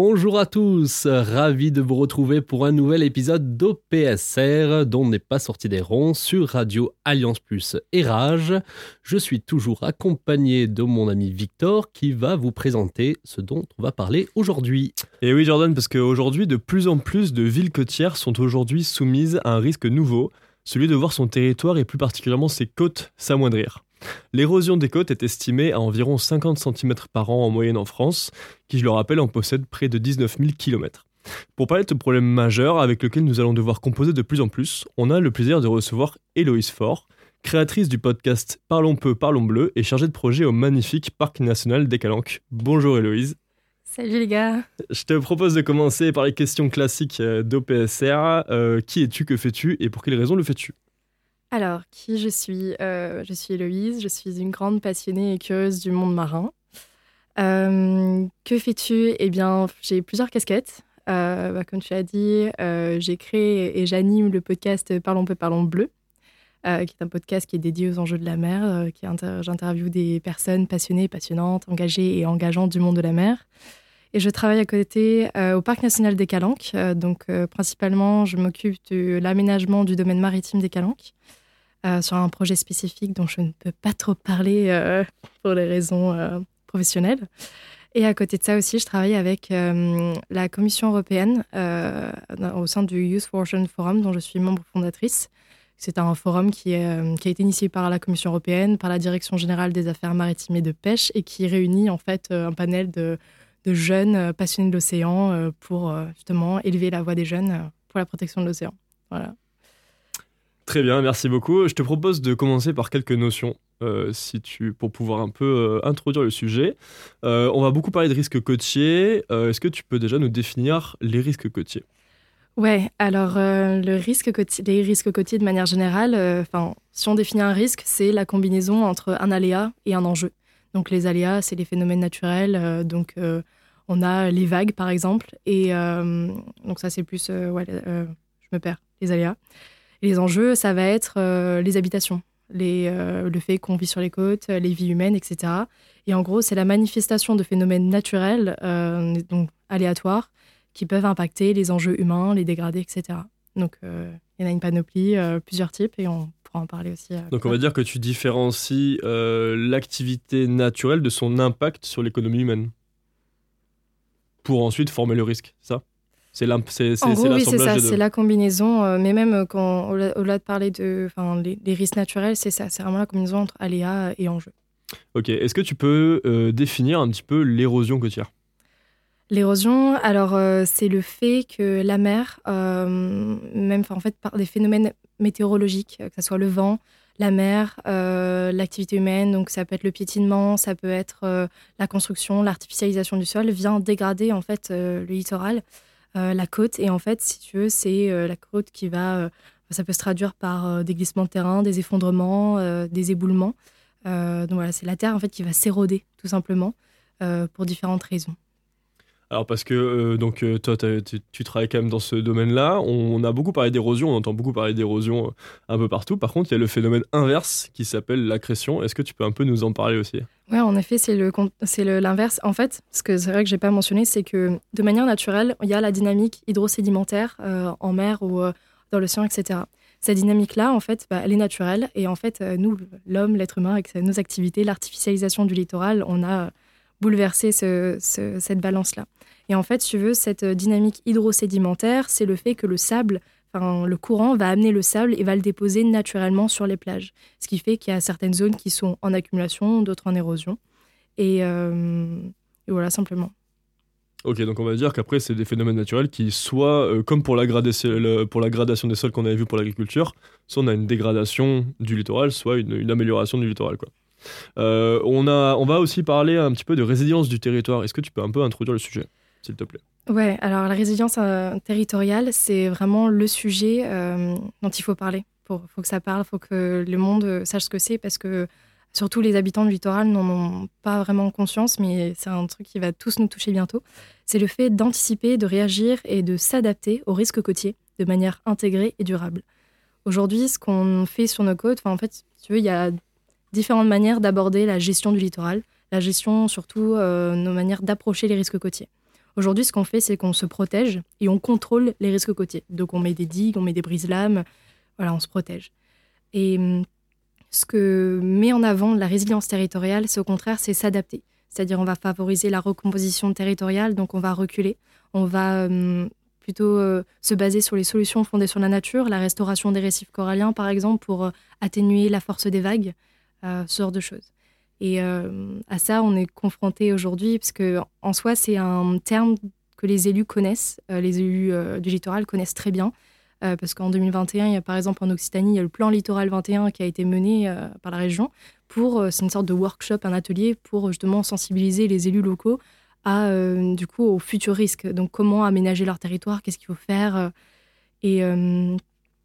Bonjour à tous, ravi de vous retrouver pour un nouvel épisode d'OPSR dont n'est pas sorti des ronds sur Radio Alliance Plus et Rage. Je suis toujours accompagné de mon ami Victor qui va vous présenter ce dont on va parler aujourd'hui. Et oui Jordan, parce qu'aujourd'hui de plus en plus de villes côtières sont aujourd'hui soumises à un risque nouveau, celui de voir son territoire et plus particulièrement ses côtes s'amoindrir. L'érosion des côtes est estimée à environ 50 cm par an en moyenne en France, qui je le rappelle en possède près de 19 000 km. Pour parler de ce problème majeur avec lequel nous allons devoir composer de plus en plus, on a le plaisir de recevoir Héloïse Faure, créatrice du podcast Parlons peu, parlons bleu et chargée de projet au magnifique Parc national des Calanques. Bonjour Héloïse. Salut les gars. Je te propose de commencer par les questions classiques euh, d'OPSR. Euh, qui es-tu, que fais-tu et pour quelles raisons le fais-tu? Alors, qui je suis? Euh, Je suis Héloïse, je suis une grande passionnée et curieuse du monde marin. Euh, que fais-tu? Eh bien, j'ai plusieurs casquettes. Euh, bah, comme tu as dit, j'ai créé et j'anime le podcast Parlons peu, parlons bleu, qui est un podcast qui est dédié aux enjeux de la mer. qui inter- J'interviewe des personnes passionnées, passionnantes, engagées et engageantes du monde de la mer. Et je travaille à côté au Parc national des Calanques. Donc, principalement, je m'occupe de l'aménagement du domaine maritime des Calanques euh, sur un projet spécifique dont je ne peux pas trop parler euh, pour des raisons euh, professionnelles. Et à côté de ça aussi, je travaille avec la Commission européenne au sein du Youth for Ocean Forum, dont je suis membre fondatrice. C'est un forum qui, a été initié par la Commission européenne, par la Direction générale des affaires maritimes et de pêche, et qui réunit en fait un panel de, de jeunes passionnés de l'océan pour justement élever la voix des jeunes pour la protection de l'océan. Voilà. Très bien, merci beaucoup. Je te propose de commencer par quelques notions, euh, pour pouvoir un peu euh, introduire le sujet. Euh, on va beaucoup parler de risques côtiers. Est-ce que tu peux déjà nous définir les risques côtiers? Ouais, alors le risque les risques côtiers de manière générale, enfin, si on définit un risque, c'est la combinaison entre un aléa et un enjeu. Donc les aléas, c'est les phénomènes naturels. donc on a les vagues par exemple, et donc ça c'est plus, ouais, je me perds, les aléas. Les enjeux, ça va être euh, les habitations, les, euh, le fait qu'on vit sur les côtes, les vies humaines, etc. Et en gros, c'est la manifestation de phénomènes naturels, euh, donc aléatoires, qui peuvent impacter les enjeux humains, les dégradés, etc. Donc, euh, il y en a une panoplie, euh, plusieurs types, et on pourra en parler aussi. euh, Donc on va dire que tu différencies euh, l'activité naturelle de son impact sur l'économie humaine. Pour ensuite former le risque, ça? C'est gros, oui, c'est l'assemblage ça, c'est la combinaison. euh, mais même euh, quand, au-delà de parler de, enfin, les, les risques naturels, c'est ça, c'est vraiment la combinaison entre aléas et enjeux. Ok, est-ce que tu peux euh, définir un petit peu l'érosion côtière? L'érosion, alors euh, c'est le fait que la mer, même en fait par des phénomènes météorologiques, que ce soit le vent, la mer, euh, l'activité humaine, donc ça peut être le piétinement, ça peut être euh, la construction, l'artificialisation du sol, vient dégrader en fait euh, le littoral, la côte. Et en fait, si tu veux, c'est euh, la côte qui va, euh, ça peut se traduire par euh, des glissements de terrain, des effondrements, euh, des éboulements. Euh, donc voilà, c'est la terre en fait qui va s'éroder tout simplement euh, pour différentes raisons. Alors parce que euh, donc euh, toi tu, travailles quand même dans ce domaine-là, on a beaucoup parlé d'érosion, on entend beaucoup parler d'érosion euh, un peu partout. Par contre, il y a le phénomène inverse qui s'appelle l'accrétion. Est-ce que tu peux un peu nous en parler aussi? Ouais, en effet, c'est le l'inverse. En fait, ce que c'est vrai que j'ai pas mentionné, c'est que de manière naturelle, il y a la dynamique hydrosédimentaire euh, en mer ou euh, dans l'océan, etc. Cette dynamique-là, en fait, bah, elle est naturelle. Et en fait, nous, l'homme, l'être humain, avec nos activités, l'artificialisation du littoral, on a ce- cette balance-là. Et en fait, si tu veux, cette euh, dynamique hydrosédimentaire, c'est le fait que le sable, enfin, le courant va amener le sable et va le déposer naturellement sur les plages. Ce qui fait qu'il y a certaines zones qui sont en accumulation, d'autres en érosion. Et, euh, voilà, simplement. Ok, donc on va dire qu'après, c'est des phénomènes naturels qui, soit, euh, comme pour la, pour la gradation des sols qu'on avait vu pour l'agriculture, soit on a une dégradation du littoral, soit une, une amélioration du littoral. Quoi. Euh, on, a, on va aussi parler un petit peu de résilience du territoire. Est-ce que tu peux un peu introduire le sujet s'il te plaît? Ouais, alors la résilience euh, territoriale, c'est vraiment le sujet euh, dont il faut parler. Il faut que ça parle, il faut que le monde sache ce que c'est, parce que surtout les habitants du littoral n'en ont pas vraiment conscience, mais c'est un truc qui va tous nous toucher bientôt. C'est le fait d'anticiper, de réagir et de s'adapter aux risques côtiers de manière intégrée et durable. Aujourd'hui, ce qu'on fait sur nos côtes, en fait, tu veux, il y a différentes manières d'aborder la gestion du littoral, la gestion surtout euh, nos manières d'approcher les risques côtiers. Aujourd'hui, ce qu'on fait, c'est qu'on se protège et on contrôle les risques côtiers. Donc, on met des digues, on met des brises-lames, voilà, on se protège. Et hum, ce que met en avant la résilience territoriale, c'est au contraire, c'est s'adapter. C'est-à-dire, on va favoriser la recomposition territoriale, donc on va reculer, on va hum, plutôt euh, se baser sur les solutions fondées sur la nature, la restauration des récifs coralliens, par exemple, pour euh, atténuer la force des vagues, euh, ce genre de choses. Et à ça, on est confronté aujourd'hui, parce que en soi, c'est un terme que les élus connaissent, les élus du littoral connaissent très bien, parce qu'en 2021, il y a par exemple en Occitanie, il y a le plan littoral 21 qui a été mené par la région pour, c'est une sorte de workshop, un atelier pour justement sensibiliser les élus locaux à, euh, du coup, aux futurs risques. Donc, comment aménager leur territoire, qu'est-ce qu'il faut faire. Euh, et, euh,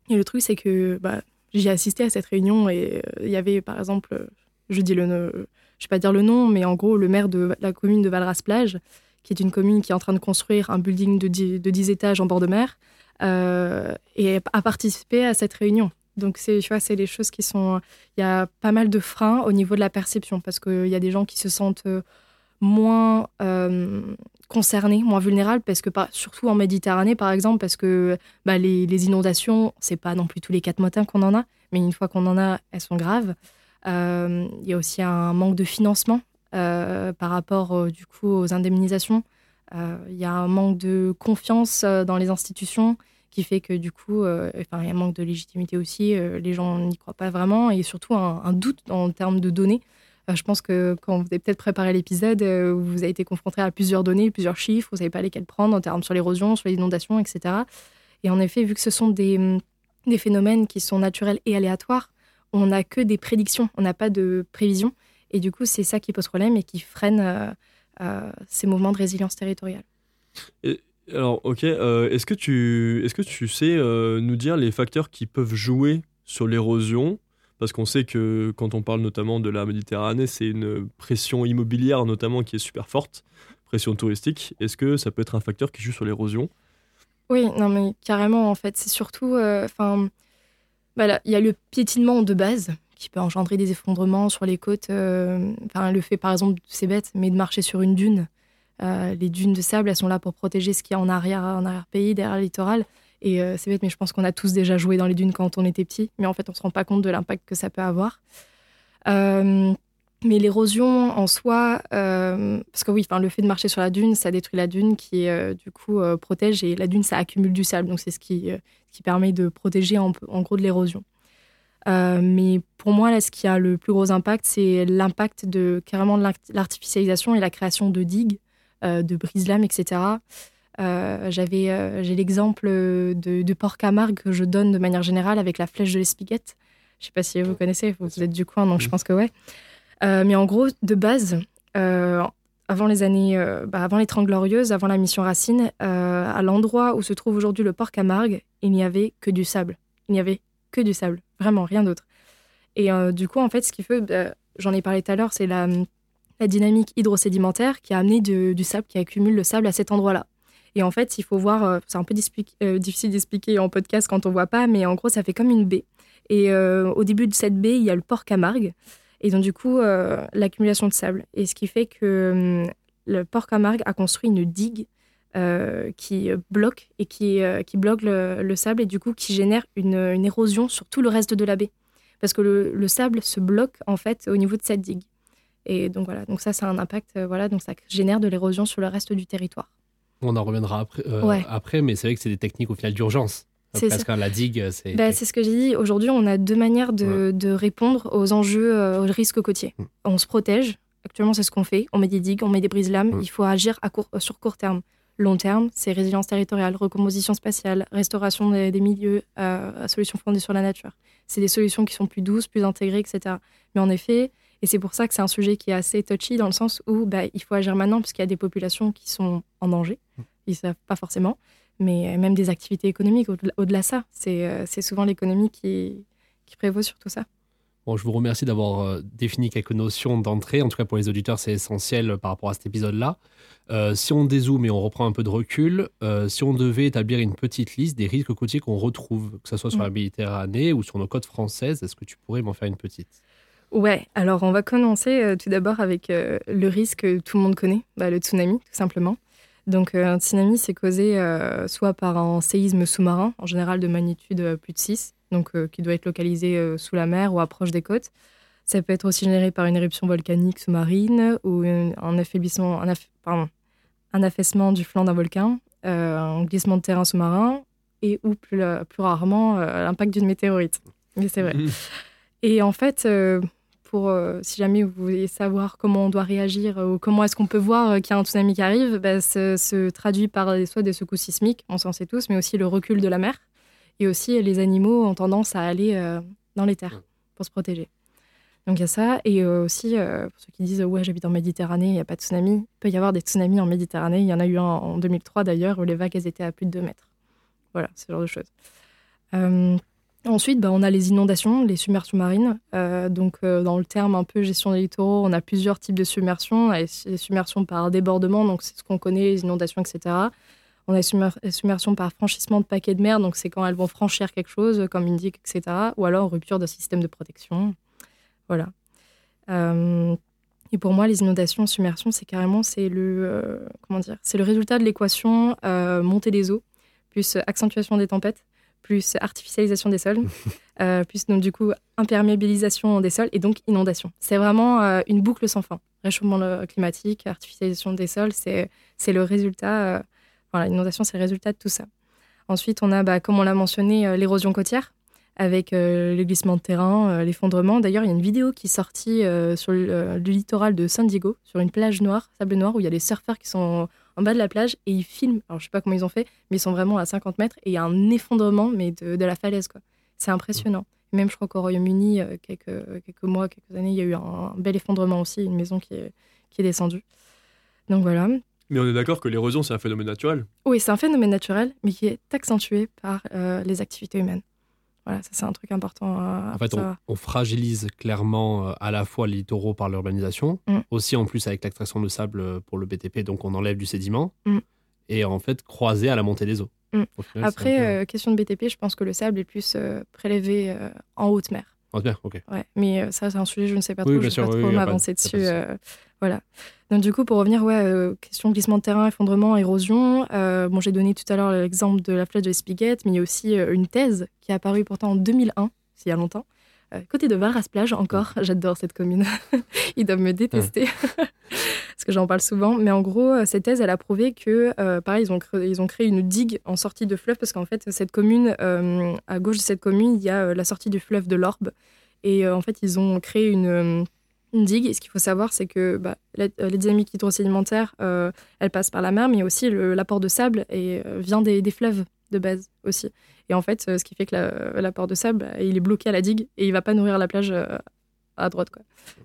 et, le truc, c'est que bah, j'ai assisté à cette réunion et il y avait, par exemple, je dis le, je vais pas dire le nom, mais en gros, le maire de la commune de Valras-Plage, qui est une commune qui est en train de construire un building de 10, de 10 étages en bord de mer, et a participé à cette réunion. Donc, tu vois, c'est les choses qui sont. Il y a pas mal de freins au niveau de la perception, parce qu'il y a des gens qui se sentent moins euh, concernés, moins vulnérables, parce que surtout en Méditerranée, par exemple, parce que bah, les, les, inondations, c'est pas non plus tous les quatre matins qu'on en a, mais une fois qu'on en a, elles sont graves. Euh, il y a aussi un manque de financement euh, par rapport du coup aux indemnisations. Il y a un manque de confiance dans les institutions qui fait que du coup, il y a un manque de légitimité aussi. les gens n'y croient pas vraiment et surtout un doute en termes de données. Euh, je pense que quand vous avez peut-être préparé l'épisode, euh, vous avez été confronté à plusieurs données, plusieurs chiffres, vous savez pas lesquels prendre en termes sur l'érosion, sur les inondations, etc. Et en effet, vu que ce sont des, mm, des phénomènes qui sont naturels et aléatoires, on n'a que des prédictions, on n'a pas de prévision. Et du coup, c'est ça qui pose problème et qui freine euh, ces mouvements de résilience territoriale. alors, ok, est-ce que, tu, est que tu sais nous dire les facteurs qui peuvent jouer sur l'érosion parce qu'on sait que quand on parle notamment de la Méditerranée, c'est une pression immobilière notamment qui est super forte, pression touristique. Est-ce que ça peut être un facteur qui joue sur l'érosion? Oui, non mais carrément en fait, c'est surtout, euh, enfin, voilà, il y a le piétinement de base qui peut engendrer des effondrements sur les côtes. Euh, enfin, le fait par exemple, c'est bête, mais de marcher sur une dune. Euh, les dunes de sable, elles sont là pour protéger ce qu'il y a en arrière, en arrière-pays, derrière le littoral. Et euh, c'est bête, mais je pense qu'on a tous déjà joué dans les dunes quand on était petit, mais en fait, on se rend pas compte de l'impact que ça peut avoir. Euh, mais l'érosion en soi, euh, parce que oui, le fait de marcher sur la dune, ça détruit la dune qui, du coup, protège et la dune, ça accumule du sable. Donc, c'est ce qui, permet de protéger en, gros de l'érosion. mais pour moi, là, ce qui a le plus gros impact, c'est l'impact de carrément de l'artificialisation et la création de digues, de brise-lames, etc. Euh, j'avais, euh, j'ai l'exemple de, Port Camargue que je donne de manière générale avec la flèche de l'Espiguette. Je sais pas si vous connaissez, vous êtes du coin, donc je pense que ouais. Euh, mais en gros, de base, avant les années, bah, avant les Trente Glorieuses, avant la mission Racine, à l'endroit où se trouve aujourd'hui le port Camargue, il n'y avait que du sable. Il n'y avait que du sable, vraiment rien d'autre. Et du coup, en fait, ce qui fait, bah, j'en ai parlé tout à l'heure, c'est la, la dynamique hydrosédimentaire qui a amené du sable, qui accumule le sable à cet endroit-là. Et en fait, il faut voir, euh, c'est un peu euh, difficile d'expliquer en podcast quand on voit pas, mais en gros, ça fait comme une baie. Et euh, au début de cette baie, il y a le port Camargue. Et donc, du coup, l'accumulation de sable. Et ce qui fait que le port Camargue a construit une digue qui bloque et qui, bloque le, sable et du coup qui génère une, une, érosion sur tout le reste de la baie. Parce que le, le, sable se bloque en fait au niveau de cette digue. Et donc voilà, donc ça, ça a un impact, voilà, donc ça génère de l'érosion sur le reste du territoire. On en reviendra après, euh, après mais c'est vrai que c'est des techniques au final d'urgence. Parce que la digue, c'est. Bah, c'est ce que j'ai dit. Aujourd'hui, on a deux manières de, répondre aux enjeux, euh, aux risques côtiers. Mm. On se protège. Actuellement, c'est ce qu'on fait. On met des digues, on met des brises-lames. Mm. Il faut agir à court, sur court terme. Long terme, c'est résilience territoriale, recomposition spatiale, restauration des, milieux, euh, solutions fondées sur la nature. C'est des solutions qui sont plus douces, plus intégrées, etc. Mais en effet, Et c'est pour ça que c'est un sujet qui est assez touchy dans le sens où bah, il faut agir maintenant parce qu'il y a des populations qui sont en danger. Ils ne savent pas forcément. Mais même des activités économiques, au-delà de ça, c'est euh, souvent l'économie qui, qui prévaut sur tout ça. Bon, je vous remercie d'avoir euh, défini quelques notions d'entrée. En tout cas, pour les auditeurs, c'est essentiel euh, par rapport à cet épisode-là. Euh, si on dézoome et on reprend un peu de recul, euh, si on devait établir une petite liste des risques côtiers qu'on retrouve, que ce soit sur Mm. la Méditerranée ou sur nos côtes françaises, est-ce que tu pourrais m'en faire une petite? Ouais, alors on va commencer euh, tout d'abord avec euh, le risque que tout le monde connaît, bah, le tsunami, tout simplement. Donc euh, un tsunami, c'est causé soit par un séisme sous-marin, en général de magnitude plus de 6, donc qui doit être localisé sous la mer ou à proche des côtes. Ça peut être aussi généré par une éruption volcanique sous-marine ou une- un affaiblissement, un, aff- pardon, un affaissement du flanc d'un volcan, un glissement de terrain sous-marin et ou plus, plus rarement l'impact d'une météorite. Mais c'est vrai. Et en fait, euh, pour, euh, si jamais vous voulez savoir comment on doit réagir euh, ou comment est-ce qu'on peut voir euh, qu'il y a un tsunami qui arrive, bah, ça se traduit par soit des secousses sismiques, on s'en sait tous, mais aussi le recul de la mer. Et aussi, les animaux ont tendance à aller euh, dans les terres pour se protéger. Donc il y a ça. Et aussi, pour ceux qui disent Ouais, j'habite en Méditerranée, il n'y a pas de tsunami. Il peut y avoir des tsunamis en Méditerranée. Il y en a eu un en 2003 d'ailleurs, où les vagues elles étaient à plus de 2 mètres. Voilà, ce genre de choses. Ensuite, bah, on a les inondations, les submersions marines. Euh, donc, euh, dans le terme un peu gestion des littoraux, on a plusieurs types de submersions. On a les submersions par débordement, donc c'est ce qu'on connaît, les inondations, etc. On a les submer- les submersions par franchissement de paquets de mer, donc c'est quand elles vont franchir quelque chose, comme une digue, etc. Ou alors rupture d'un système de protection. Voilà. Euh, et pour moi, les inondations, submersions, c'est carrément c'est le comment dire, c'est le résultat de l'équation montée des eaux plus accentuation des tempêtes plus artificialisation des sols, euh, plus donc du coup imperméabilisation des sols et donc inondation. C'est vraiment euh, une boucle sans fin. Réchauffement le- climatique, artificialisation des sols, c'est le résultat. euh, voilà, l'inondation, c'est le résultat de tout ça. Ensuite, on a, bah, comme on l'a mentionné, euh, l'érosion côtière avec euh, les glissements de terrain, euh, l'effondrement. D'ailleurs, il y a une vidéo qui est sortie euh, sur le, euh, le littoral de San Diego, sur une plage noire, sable noir, où il y a des surfeurs qui sont en bas de la plage et ils filment. Alors, je sais pas comment ils ont fait, mais ils sont vraiment à 50 mètres et il y a un effondrement, mais de, de la falaise, quoi. C'est impressionnant. Même, je crois qu'au Royaume-Uni, euh, quelques, quelques mois, quelques années, il y a eu un, un bel effondrement aussi, une maison qui est, qui est descendue. Donc voilà. Mais on est d'accord que l'érosion, c'est un phénomène naturel. Oui, c'est un phénomène naturel, mais qui est accentué par euh, les activités humaines. Voilà, ça c'est un truc important à, à En fait, on, fragilise clairement euh, à la fois les littoraux par l'urbanisation, Mm. aussi en plus avec l'extraction de sable euh, pour le BTP, donc on enlève du sédiment, Mm. et en fait croisé à la montée des eaux. Mm. Final, Après, peu- euh, question de BTP, je pense que le sable est plus euh, prélevé euh, en haute mer. Bien, ok. Ouais, mais euh, ça, c'est un sujet, je ne sais pas Oui, trop, je ne vais pas oui, trop m'avancer dessus. de euh, voilà. Donc, du coup, pour revenir, ouais, euh, question glissement de terrain, effondrement, érosion. euh, bon, j'ai donné tout à l'heure l'exemple de la flèche de Spighet, mais il y a aussi une thèse qui est apparue pourtant en 2001, c'est il y a longtemps, côté de Valras-Plage, encore. J'adore cette commune. Ils doivent me détester. Parce que j'en parle souvent. Mais en gros, euh, cette thèse, elle a prouvé que, euh, pareil, ils ont, créé, ils ont créé une digue en sortie de fleuve, parce qu'en fait, cette commune, euh, à gauche de cette commune, il y a euh, la sortie du fleuve de l'Orbe. Et euh, en fait, ils ont créé une, euh, une digue. Et ce qu'il faut savoir, c'est que bah, la- euh, les dynamiques hydrosédimentaires, euh, elles passent par la mer, mais aussi l'apport de sable et, euh, vient des, des fleuves de base aussi. Et en fait, euh, ce qui fait que la- l'apport de sable, bah, il est bloqué à la digue et il va pas nourrir la plage euh, à droite. Quoi.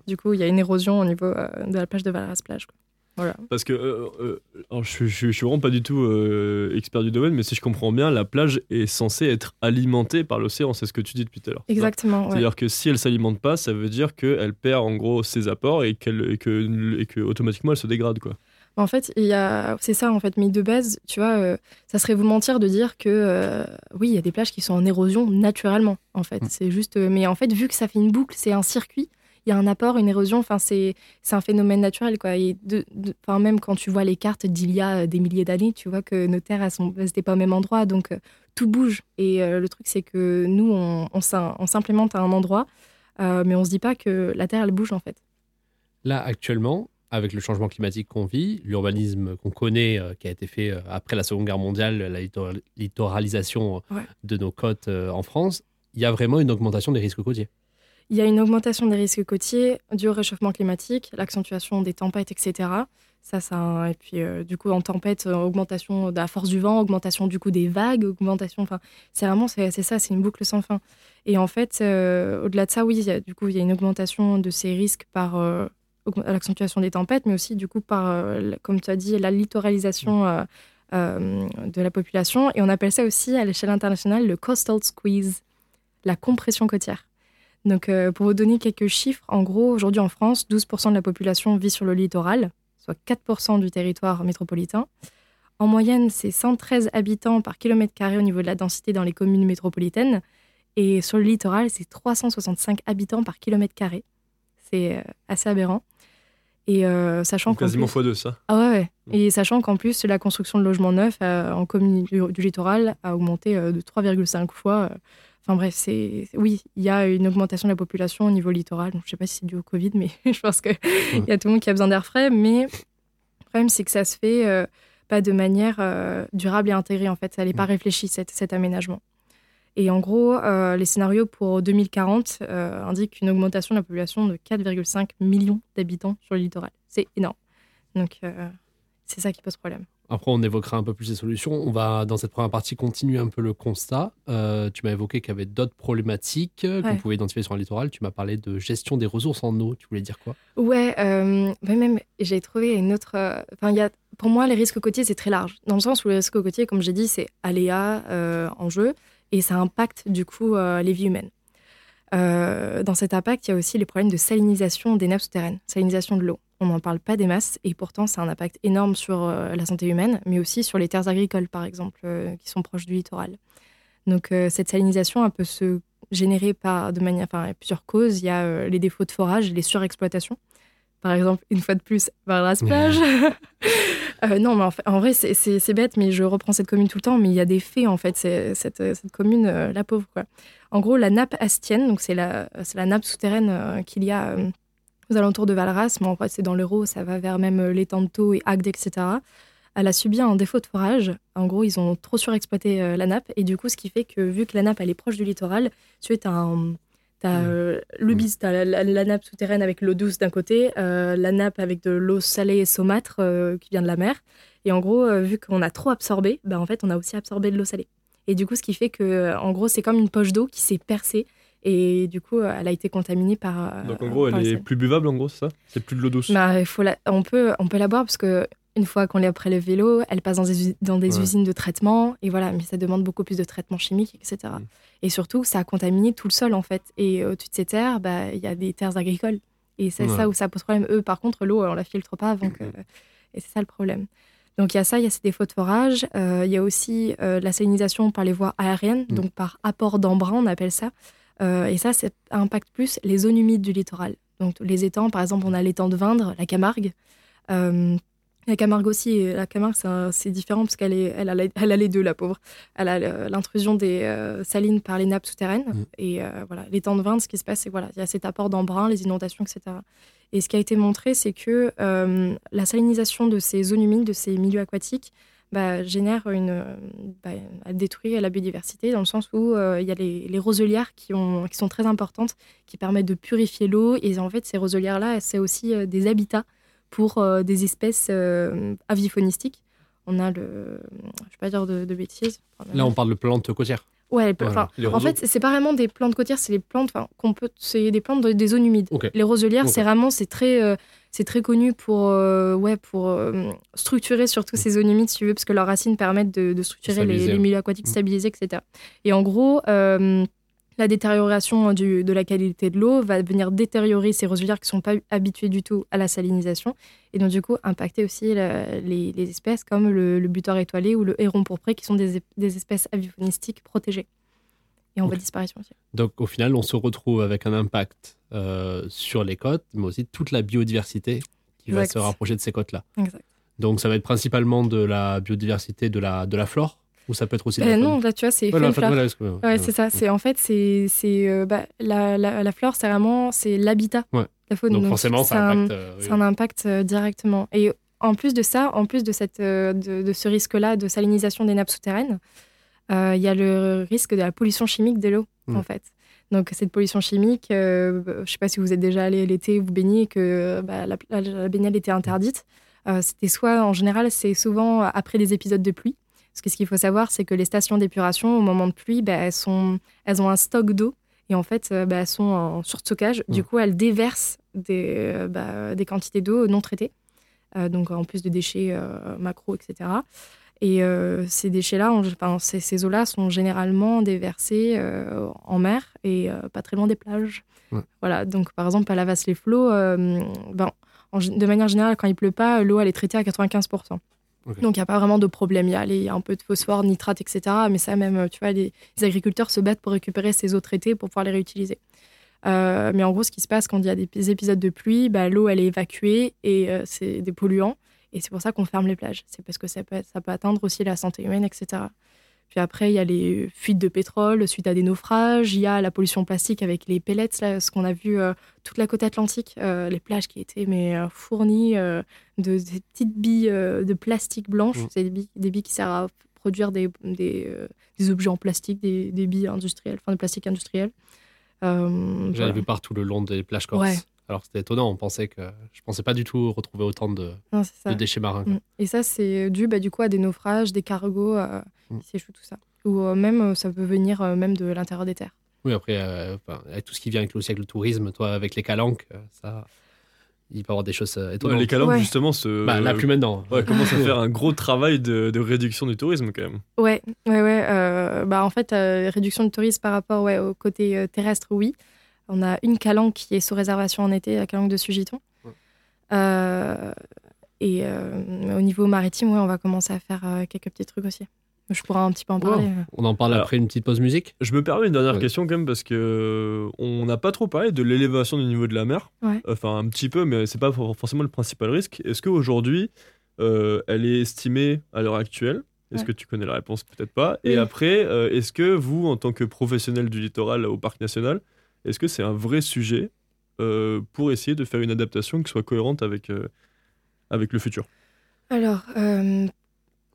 Du coup, il y a une érosion au niveau euh, de la plage de Valras-Plage. quoi. Voilà. Parce que euh, euh, je, je- je suis vraiment pas du tout euh, expert du domaine, mais si je comprends bien, la plage est censée être alimentée par l'océan. C'est ce que tu dis depuis tout à l'heure. Exactement. ouais. C'est-à-dire que si elle s'alimente pas, ça veut dire qu'elle perd en gros ses apports et, qu'elle, et, que, et que automatiquement elle se dégrade. Quoi. En fait, il y a... c'est ça, en fait. Mais de base, tu vois, euh, ça serait vous mentir de dire que, euh, oui, il y a des plages qui sont en érosion naturellement, en fait. Mm. C'est juste... euh, Mais en fait, vu que ça fait une boucle, c'est un circuit, il y a un apport, une érosion, enfin, c'est, c'est un phénomène naturel, quoi. Et de... même quand tu vois les cartes d'il y a des milliers d'années, tu vois que nos terres, elles sont... elles étaient pas au même endroit, donc tout bouge. Et le truc, c'est que nous, on, on, on s'implémente à un endroit, mais on se dit pas que la Terre, elle bouge, en fait. Là, actuellement, avec le changement climatique qu'on vit, l'urbanisme qu'on connaît, euh, qui a été fait euh, après la Seconde Guerre mondiale, la littor- littoralisation euh, Ouais. de nos côtes euh, en France, il y a vraiment une augmentation des risques côtiers. Il y a une augmentation des risques côtiers au réchauffement climatique, l'accentuation des tempêtes, etc. Ça, ça, et puis du coup en tempête, augmentation de la force du vent, augmentation du coup des vagues, augmentation. Enfin, c'est vraiment c'est c'est ça, c'est une boucle sans fin. Et en fait, au-delà de ça, oui, il y a- du coup, il y a une augmentation de ces risques par l'accentuation des tempêtes, mais aussi du coup par, euh, comme tu as dit, la littoralisation euh, euh, de la population. Et on appelle ça aussi à l'échelle internationale le coastal squeeze, la compression côtière. Donc, pour vous donner quelques chiffres, en gros, aujourd'hui en France, 12% de la population vit sur le littoral, soit 4% du territoire métropolitain. En moyenne, c'est 113 habitants par kilomètre carré au niveau de la densité dans les communes métropolitaines. Et sur le littoral, c'est 365 habitants par kilomètre carré. C'est assez aberrant. Et euh, sachant qu'en Quasiment plus- x2 ça. ah ouais, ouais. Et sachant qu'en plus, la construction de logements neufs euh, en commune du, du littoral a augmenté euh, de 3,5 fois. euh. Enfin bref, c'est oui, il y a une augmentation de la population au niveau littoral. Donc, je sais pas si c'est dû au Covid, mais je pense qu'il y a tout le monde qui a besoin d'air frais. Mais le problème, c'est que ça se fait pas de manière durable et intégrée. En fait, ça n'est pas réfléchi, cet, cet aménagement. Et en gros, euh, les scénarios pour 2040 euh, indiquent une augmentation de la population de 4,5 millions d'habitants sur le littoral. C'est énorme. Donc, euh, c'est ça qui pose problème. Après, on évoquera un peu plus les solutions. On va, dans cette première partie, continuer un peu le constat. Euh, tu m'as évoqué qu'il y avait d'autres problématiques euh, qu'on pouvait identifier sur un littoral. Tu m'as parlé de gestion des ressources en eau. Tu voulais dire quoi? Ouais, euh, même j'ai trouvé une autre. euh, Enfin, a, pour moi, les risques côtiers, c'est très large. Dans le sens où les risques côtiers, comme j'ai dit, c'est aléa, euh, enjeu, et ça impacte du coup euh, les vies humaines. Euh, dans cet impact, il y a aussi les problèmes de salinisation des nappes souterraines, salinisation de l'eau. On n'en parle pas des masses, et pourtant, c'est un impact énorme sur euh, la santé humaine, mais aussi sur les terres agricoles, par exemple, qui sont proches du littoral. Donc, cette salinisation, peut se générer par de manière, enfin, a plusieurs causes. Il y a les défauts de forage, les surexploitations. Par exemple, une fois de plus, vers la plage. Euh, non, mais en, fait- en vrai, c'est- bête, mais je reprends cette commune tout le temps, mais il y a des faits, en fait, cette, cette commune, euh, la pauvre, quoi. En gros, la nappe astienne, donc c'est la, nappe souterraine euh, qu'il y a aux alentours de Valras, mais en fait, c'est dans l'Euro, ça va vers même l'étang de Thau et Agde, etc. Elle a subi un défaut de forage. En gros, ils ont trop surexploité la nappe, et du coup, ce qui fait que, vu que la nappe, elle est proche du littoral, tu as un... T'as euh, le bis, t'as la, la- la nappe souterraine avec l'eau douce d'un côté, euh, la nappe avec de l'eau salée et saumâtre euh, qui vient de la mer. Et en gros, vu qu'on a trop absorbé, bah, en fait, on a aussi absorbé de l'eau salée. Et du coup, ce qui fait que, en gros, c'est comme une poche d'eau qui s'est percée. Et du coup, elle a été contaminée par. Donc en gros, elle est plus buvable en gros, c'est ça? C'est plus de l'eau douce. Bah, faut la- on, peut, on peut la boire parce que une fois qu'on l'a prélève vélo, elle passe dans des, dans des Ouais. usines de traitement. Et voilà, mais ça demande beaucoup plus de traitement chimique, etc. Mm. Et surtout, ça a contaminé tout le sol, en fait. Et au-dessus de ces terres, bah, il y a des terres agricoles. Et c'est Ouais. ça où ça pose problème. Eux, par contre, l'eau, on la filtre pas. Donc, euh, et c'est ça le problème. Donc il y a ça, il y a ces défauts de forage. Euh, il y a aussi euh, la salinisation par les voies aériennes, Mm. donc par apport d'embrun, on appelle ça. Euh, et ça, ça impacte plus les zones humides du littoral. Donc les étangs, par exemple, on a l'étang de Vindre, la Camargue. La Camargue aussi, la Camargue, c'est différent parce qu'elle est, elle a, la- elle a les deux, la pauvre. Elle a l'intrusion des euh, salines par les nappes souterraines. Mm. Et euh, voilà, l'étang de Vindre, ce qui se passe, c'est voilà, il y a cet apport d'embrun, les inondations, etc. Et ce qui a été montré, c'est que euh, la salinisation de ces zones humides, de ces milieux aquatiques, bah, génère une, bah, elle détruit la biodiversité dans le sens où il y a les, les roselières qui, ont, qui sont très importantes, qui permettent de purifier l'eau. Et en fait, ces roselières-là, c'est aussi des habitats pour euh, des espèces euh, avifaunistiques. On a le. Je ne vais pas dire de, de bêtises. Là, on parle de plantes côtières. Ouais, Voilà, en fait, c'est pas vraiment des plantes côtières, c'est les plantes qu'on peut, c'est des plantes de- des zones humides. Les roselières, c'est vraiment, c'est très, euh, c'est très connu pour, euh, ouais, pour euh, structurer surtout ces zones humides, si tu veux, parce que leurs racines permettent de, de structurer les, milieux aquatiques, Mm. stabiliser, etc. Et en gros, la détérioration du- de la qualité de l'eau va venir détériorer ces roselières qui sont pas habituées du tout à la salinisation, et donc du coup impacter aussi la- les, les espèces comme le, le buteur étoilé ou le héron pourpré, qui sont des, des espèces avifaunistiques protégées et en voie Ok. de disparition aussi. Donc, au final, on se retrouve avec un impact euh, sur les côtes, mais aussi toute la biodiversité qui va se rapprocher de ces côtes-là. Donc, ça va être principalement de la biodiversité de la, de la flore, ou ça peut être aussi la faune non, là tu vois, c'est Voilà, flore. voilà, Ouais, c'est ça. C'est en fait, c'est c'est euh, bah, la, la, la flore, c'est vraiment c'est l'habitat. Ouais. La faune. Donc, forcément, ça impacte. euh. C'est un impact euh, directement. Et en plus de ça, en plus de, cette, de, de ce risque-là de salinisation des nappes souterraines, il y a le risque de la pollution chimique de l'eau, Mm. en fait. Donc cette pollution chimique, euh, je ne sais pas si vous êtes déjà allé l'été, vous baignez, que bah, la, la, la, baignade était interdite. Euh, C'était soit, en général, c'est souvent après des épisodes de pluie. Parce que ce qu'il faut savoir, c'est que les stations d'épuration, au moment de pluie, bah, elles, sont, elles ont un stock d'eau. Et en fait, bah, elles sont en surstockage. Du coup, elles déversent des, bah, des quantités d'eau non traitées. Euh, donc en plus de déchets euh, macro, etc. Et euh, ces déchets-là, enfin, ces, ces eaux-là sont généralement déversées euh, en mer et euh, pas très loin des plages. Ouais. Voilà, donc par exemple, à la les flots ben, en, de manière générale, quand il pleut pas, l'eau, elle est traitée à 95%. Donc il n'y a pas vraiment de problème. Il y, a, a un peu de phosphore, nitrate, etc. Mais ça même, tu vois, les, les agriculteurs se battent pour récupérer ces eaux traitées pour pouvoir les réutiliser. Euh, mais en gros, ce qui se passe quand il y a des épisodes de pluie, bah, l'eau elle est évacuée et euh, c'est des polluants. Et c'est pour ça qu'on ferme les plages. C'est parce que ça peut atteindre aussi la santé humaine, etc. Puis après, il y a les fuites de pétrole suite à des naufrages. Il y a la pollution plastique avec les pellets, là, ce qu'on a vu euh, toute la côte atlantique, euh, les plages qui étaient mais, euh, fournies de petites billes de plastique blanche. Mmh. C'est des billes, des billes qui servent à produire des, des, des objets en plastique, des, des billes industrielles, enfin de plastique industriel. J'avais voilà. vu partout le long des plages corses. Ouais. Alors c'était étonnant, on pensait que je pensais pas du tout retrouver autant de, non, de déchets marins. Quoi. Et ça c'est dû bah, du coup à des naufrages, des cargos mm. qui s'échouent tout ça. Ou euh, même ça peut venir euh, même de l'intérieur des terres. Oui après euh, avec tout ce qui vient avec, aussi avec le tourisme, toi avec les calanques, ça il peut y avoir des choses étonnantes. Ouais, les calanques, ouais. justement, se... bah, là, plus maintenant. Ouais, commencent à faire un gros travail de, de, réduction du tourisme, quand même. Ouais, ouais, ouais. Euh, bah, en fait, euh, réduction du tourisme par rapport ouais, au côté euh, terrestre, oui. On a une calanque qui est sous réservation en été, la calanque de Sugiton. Ouais. et au niveau maritime, ouais, on va commencer à faire quelques petits trucs aussi. Je pourrais un petit peu en parler. On en parle Alors, après une petite pause musique. Je me permets une dernière ouais. question quand même parce que on n'a pas trop parlé de l'élévation du niveau de la mer. Ouais. Enfin un petit peu, mais c'est pas forcément le principal risque. Est-ce qu'aujourd'hui, euh, elle est estimée à l'heure actuelle? Est-ce ouais. que tu connais la réponse? Peut-être pas. Oui. Et après, euh, est-ce que vous, en tant que professionnel du littoral au parc national, est-ce que c'est un vrai sujet euh, pour essayer de faire une adaptation qui soit cohérente avec euh, avec le futur? Alors. Euh,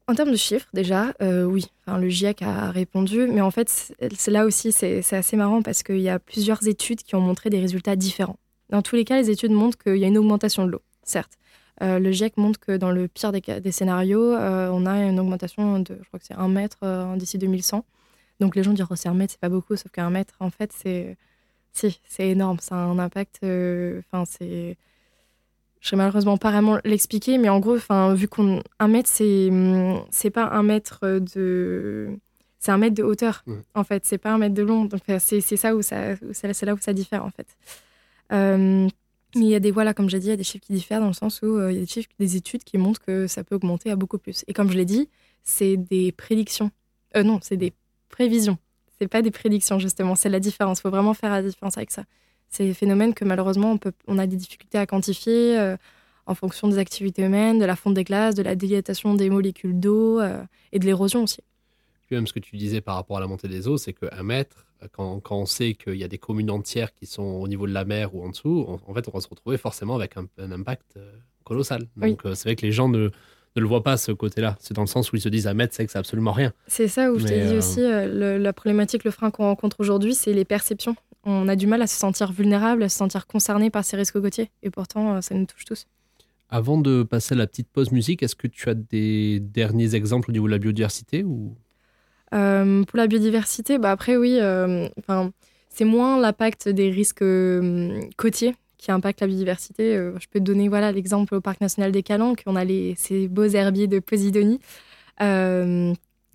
en termes de chiffres, déjà, euh, oui, le GIEC a répondu, mais en fait, là aussi, c'est assez marrant parce qu'il y a plusieurs études qui ont montré des résultats différents. Dans tous les cas, les études montrent qu'il y a une augmentation de l'eau, certes. Euh, le GIEC montre que dans le pire des, scénarios, euh, on a une augmentation de, je crois que c'est un mètre d'ici 2100. Donc les gens disent, oh, c'est un mètre, c'est pas beaucoup, sauf qu'un mètre, en fait, c'est si, énorme, ça a un impact, enfin, c'est je sais malheureusement pas vraiment l'expliquer, mais en gros, enfin, vu qu'on un mètre, c'est c'est pas un mètre de c'est un mètre de hauteur ouais. en fait, c'est pas un mètre de long. Donc c'est c'est ça où ça c'est là où ça diffère en fait. Euh, mais il y a des voilà, comme j'ai dit, il y a des chiffres qui diffèrent dans le sens où euh, il y a des chiffres, des études qui montrent que ça peut augmenter à beaucoup plus. Et comme je l'ai dit, c'est des prédictions. Euh, non, c'est des prévisions. C'est pas des prédictions justement. C'est la différence. Il faut vraiment faire la différence avec ça. C'est des phénomènes que malheureusement on, peut, on a des difficultés à quantifier euh, en fonction des activités humaines, de la fonte des glaces, de la dilatation des molécules d'eau euh, et de l'érosion aussi. Même ce que tu disais par rapport à la montée des eaux, c'est qu'un mètre, quand, quand, on sait qu'il y a des communes entières qui sont au niveau de la mer ou en dessous, on, en fait on va se retrouver forcément avec un, un impact euh, colossal. Donc oui. c'est vrai que les gens ne, ne le voient pas ce côté-là. C'est dans le sens où ils se disent un mètre, c'est que c'est absolument rien. C'est ça où je t'ai dit aussi, euh, le, la problématique, le frein qu'on rencontre aujourd'hui, c'est les perceptions on a du mal à se sentir vulnérable, à se sentir concerné par ces risques côtiers. Et pourtant, euh, ça nous touche tous. Avant de passer à la petite pause musique, est-ce que tu as des derniers exemples au niveau de la biodiversité ou... Euh, pour la biodiversité, bah après oui, euh, c'est moins l'impact des risques euh, côtiers qui impactent la biodiversité. Je peux te donner voilà l'exemple au parc national des Calanques, on a les, ces beaux herbiers de Posidonie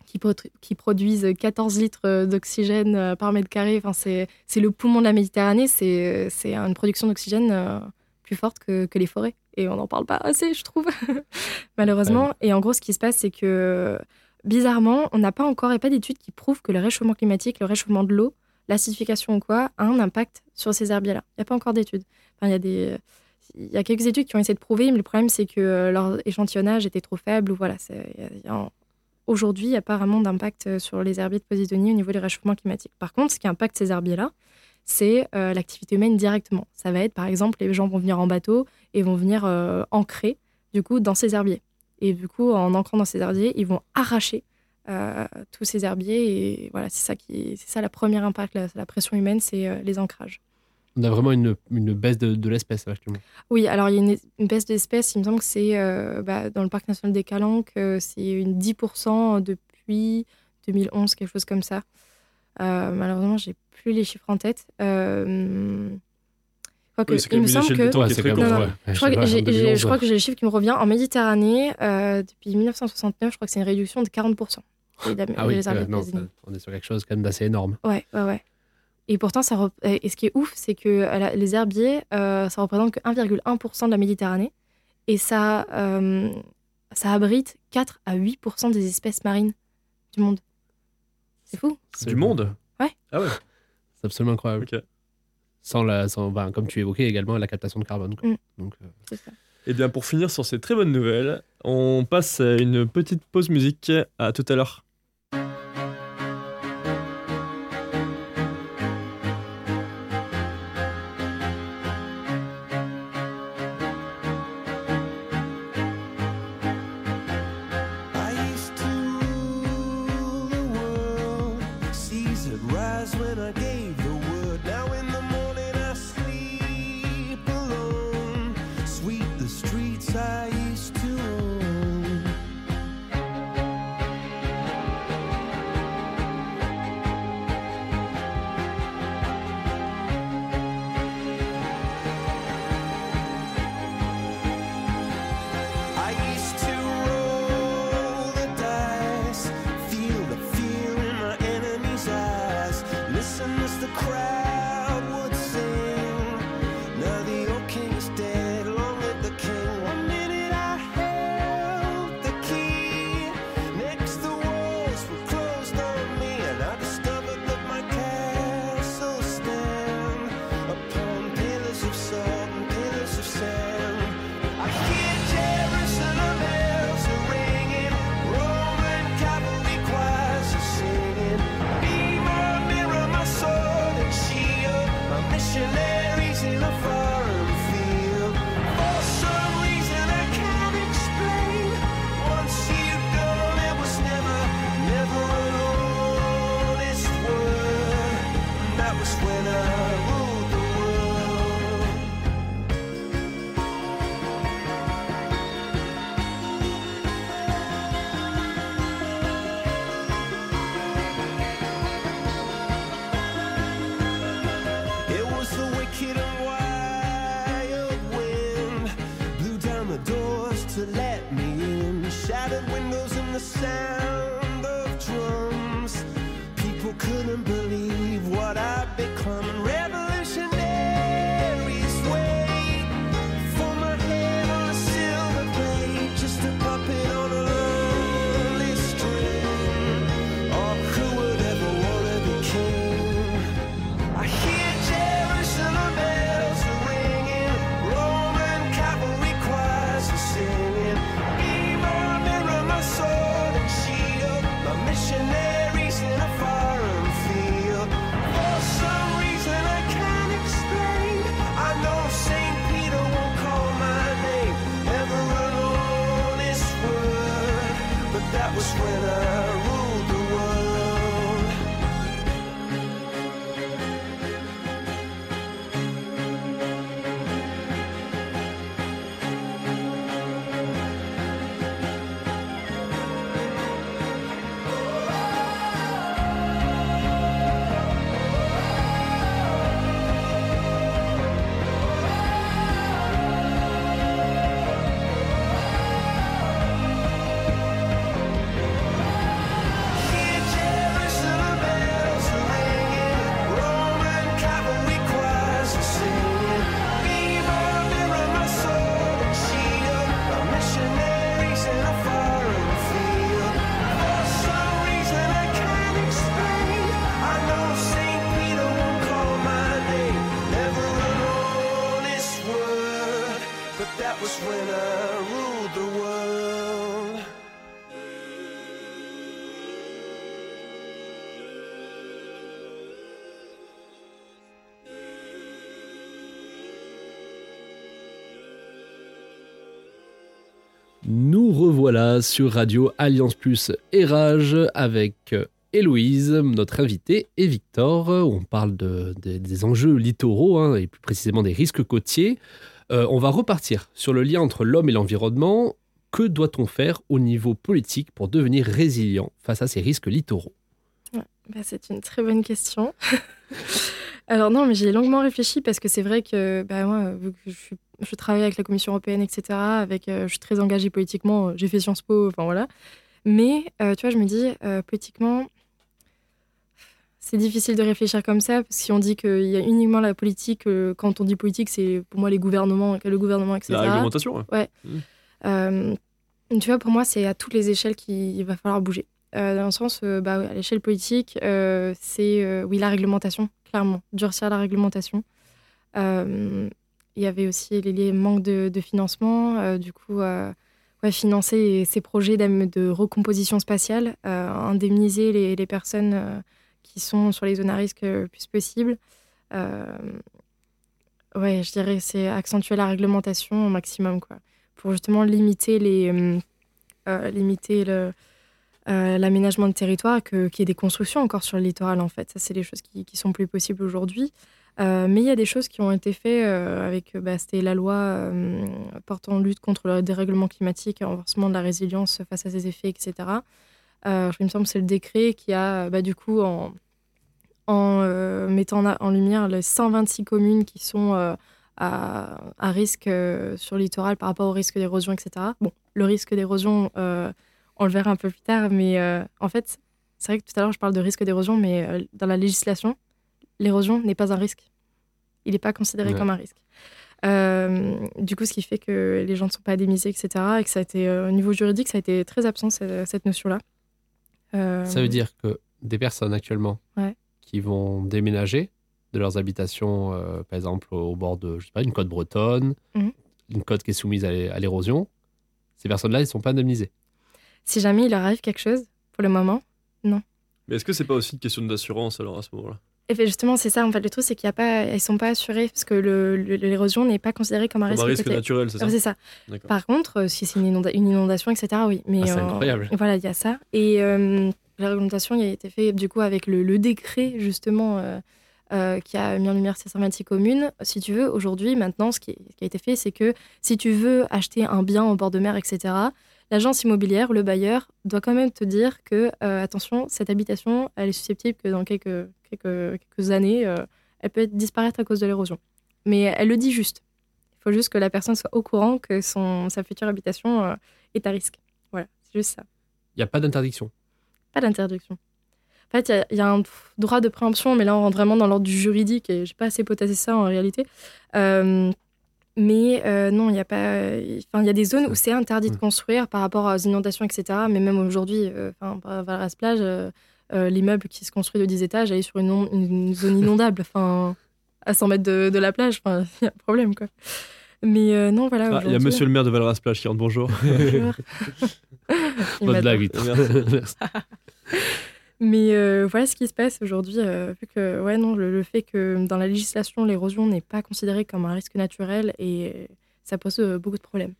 qui, qui, produisent 14 litres d'oxygène euh, par mètre carré. Enfin, c'est le poumon de la Méditerranée, c'est une production d'oxygène euh, plus forte que, que, les forêts. Et on n'en parle pas assez, je trouve, malheureusement. Ouais. Et en gros, ce qui se passe, c'est que bizarrement, on n'a pas encore, et pas d'études qui prouvent que le réchauffement climatique, le réchauffement de l'eau, l'acidification ou quoi, a un impact sur ces herbiers-là. Il n'y a pas encore d'études. Enfin, il y a des... Il y a quelques études qui ont essayé de prouver, mais le problème, c'est que leur échantillonnage était trop faible. Ou voilà, a pas vraiment d'impact sur les herbiers de Posidonie au niveau du réchauffement climatique. Par contre, ce qui impacte ces herbiers-là, c'est euh, l'activité humaine directement. Ça va être, par exemple, les gens vont venir en bateau et vont venir euh, ancrer, du coup, dans ces herbiers. Et du coup, en ancrant dans ces herbiers, ils vont arracher euh, tous ces herbiers. Et voilà, c'est ça, qui, c'est ça la première impact, la, pression humaine, c'est euh, les ancrages. On a vraiment une, une baisse de, de l'espèce actuellement. Oui, alors il y a une, une baisse d'espèces. Il me semble que c'est euh, bah, dans le parc national des Calanques, euh, c'est une 10% depuis 2011, quelque chose comme ça. Euh, malheureusement, j'ai plus les chiffres en tête. Euh, Oui, il me semble que de temps Ouais, très Non, ouais. je crois, que j'ai, en 2011, j'ai- je crois que j'ai les chiffres qui me reviennent. En Méditerranée, euh, depuis 1969, je crois que c'est une réduction de 40%. des dam- Ah oui, euh, non, on est sur quelque chose quand même d'assez énorme. Ouais, ouais, ouais. Et pourtant, ça rep- et ce qui est ouf, c'est que euh, la- les herbiers, euh, ça représente que 1,1% de la Méditerranée. Et ça, euh, ça abrite 4 à 8% des espèces marines du monde. C'est fou. C'est- Du monde? Ouais. Ah ouais, C'est absolument incroyable. Sans la, sans, ben, comme tu évoquais également, la captation de carbone. quoi. Mm. Donc, euh, C'est ça. Et bien pour finir sur ces très bonnes nouvelles, on passe à une petite pause musique. À tout à l'heure. with. Nous revoilà sur Radio Alliance Plus et Rage avec euh, Héloïse, notre invitée, et Victor. On parle de- de- des enjeux littoraux hein, et plus précisément des risques côtiers. Euh, on va repartir sur le lien entre l'homme et l'environnement. Que doit-on faire au niveau politique pour devenir résilient face à ces risques littoraux? Bah, c'est une très bonne question. Alors non, mais j'ai longuement réfléchi parce que c'est vrai que bah, moi, vu que je, suis- je travaille avec la Commission européenne, etc., avec, euh, je suis très engagée politiquement, euh, j'ai fait Sciences Po, enfin voilà. Mais euh, tu vois, je me dis, politiquement, c'est difficile de réfléchir comme ça, parce que si on dit qu'il y a uniquement la politique, quand on dit politique, c'est pour moi les gouvernements, le gouvernement, etc. La réglementation, ouais. Euh, tu vois, pour moi, c'est à toutes les échelles qu'il va falloir bouger. Euh, dans le sens, euh, bah, à l'échelle politique, c'est oui la réglementation, clairement, durcir la réglementation. Il y avait aussi les, manques de, financement, euh, du coup, euh, financer ces projets de recomposition spatiale, euh, indemniser les, personnes qui sont sur les zones à risque le plus possible. Ouais, je dirais c'est accentuer la réglementation au maximum, quoi pour justement limiter les limiter l'aménagement de territoire, qu'il y ait des constructions encore sur le littoral en fait. Ça, c'est des choses qui, qui sont plus possibles aujourd'hui. Euh, mais il y a des choses qui ont été faites euh, avec, bah, c'était la loi euh, portant lutte contre le dérèglement climatique et renforcement de la résilience face à ses effets, etc. Euh, il me semble que c'est le décret qui a, bah, du coup, en, euh, mettant en, lumière les 126 communes qui sont euh, à, à risque euh, sur le littoral par rapport au risque d'érosion, etc. Bon, le risque d'érosion, euh, on le verra un peu plus tard, mais euh, en fait, c'est vrai que tout à l'heure, je parle de risque d'érosion, mais euh, dans la législation, l'érosion n'est pas un risque. Il n'est pas considéré Ouais. comme un risque. Euh, du coup, ce qui fait que les gens ne sont pas indemnisés, etc. Et que ça a été, euh, au niveau juridique, ça a été très absent, cette, cette notion-là. Euh, Ça veut dire que des personnes actuellement Ouais. qui vont déménager de leurs habitations, euh, par exemple au bord de, je sais pas, une côte bretonne, Mhm. une côte qui est soumise à l'é- à l'érosion, ces personnes-là, ils ne sont pas indemnisées. Si jamais il leur arrive quelque chose, pour le moment, Mais est-ce que c'est pas aussi une question d'assurance alors à ce moment-là? Et justement, c'est ça. En fait, le truc, c'est qu'il y a pas, elles sont pas assurées parce que l'érosion n'est pas considérée comme un Comme risque. un risque côté- naturel, c'est ça c'est ça. D'accord. Par contre, euh, si c'est une, inonda- une inondation, etc., oui. Mais Ah, c'est euh, incroyable. Voilà, il y a ça. Et euh, la réglementation, a été fait du coup avec le, le décret justement euh, qui a mis en lumière ces 126 communes. Si tu veux, aujourd'hui, maintenant, ce qui, ce qui a été fait, c'est que si tu veux acheter un bien au bord de mer, etc., l'agence immobilière, le bailleur, doit quand même te dire que, euh, attention, cette habitation, elle est susceptible que dans quelques, quelques, quelques années, euh, elle peut disparaître à cause de l'érosion. Mais elle le dit juste. Il faut juste que la personne soit au courant que son, sa future habitation euh, est à risque. Voilà, c'est juste ça. Il n'y a pas d'interdiction. Pas d'interdiction. En fait, il y y, a un droit de préemption, mais là, on rentre vraiment dans l'ordre du juridique et j'ai pas assez potassé ça en réalité. Mais euh, non, il y a pas. Enfin, il y a des zones où c'est interdit de Mm. construire par rapport aux inondations, etc. Mais même aujourd'hui, euh, enfin, par- vers la plage, euh, euh, l'immeuble qui se construit de 10 étages, elle est sur une, on- une zone inondable, enfin, à 100 mètres de, de la plage. Enfin, il y a un problème, quoi. Mais euh, non, voilà. Ah, il y a monsieur le maire de Valras-Plage qui rentre bonjour. Bonjour. Bonne blague. Mais euh, voilà ce qui se passe aujourd'hui, euh, vu que ouais, non, le, le fait que dans la législation, l'érosion n'est pas considérée comme un risque naturel et ça pose euh, beaucoup de problèmes.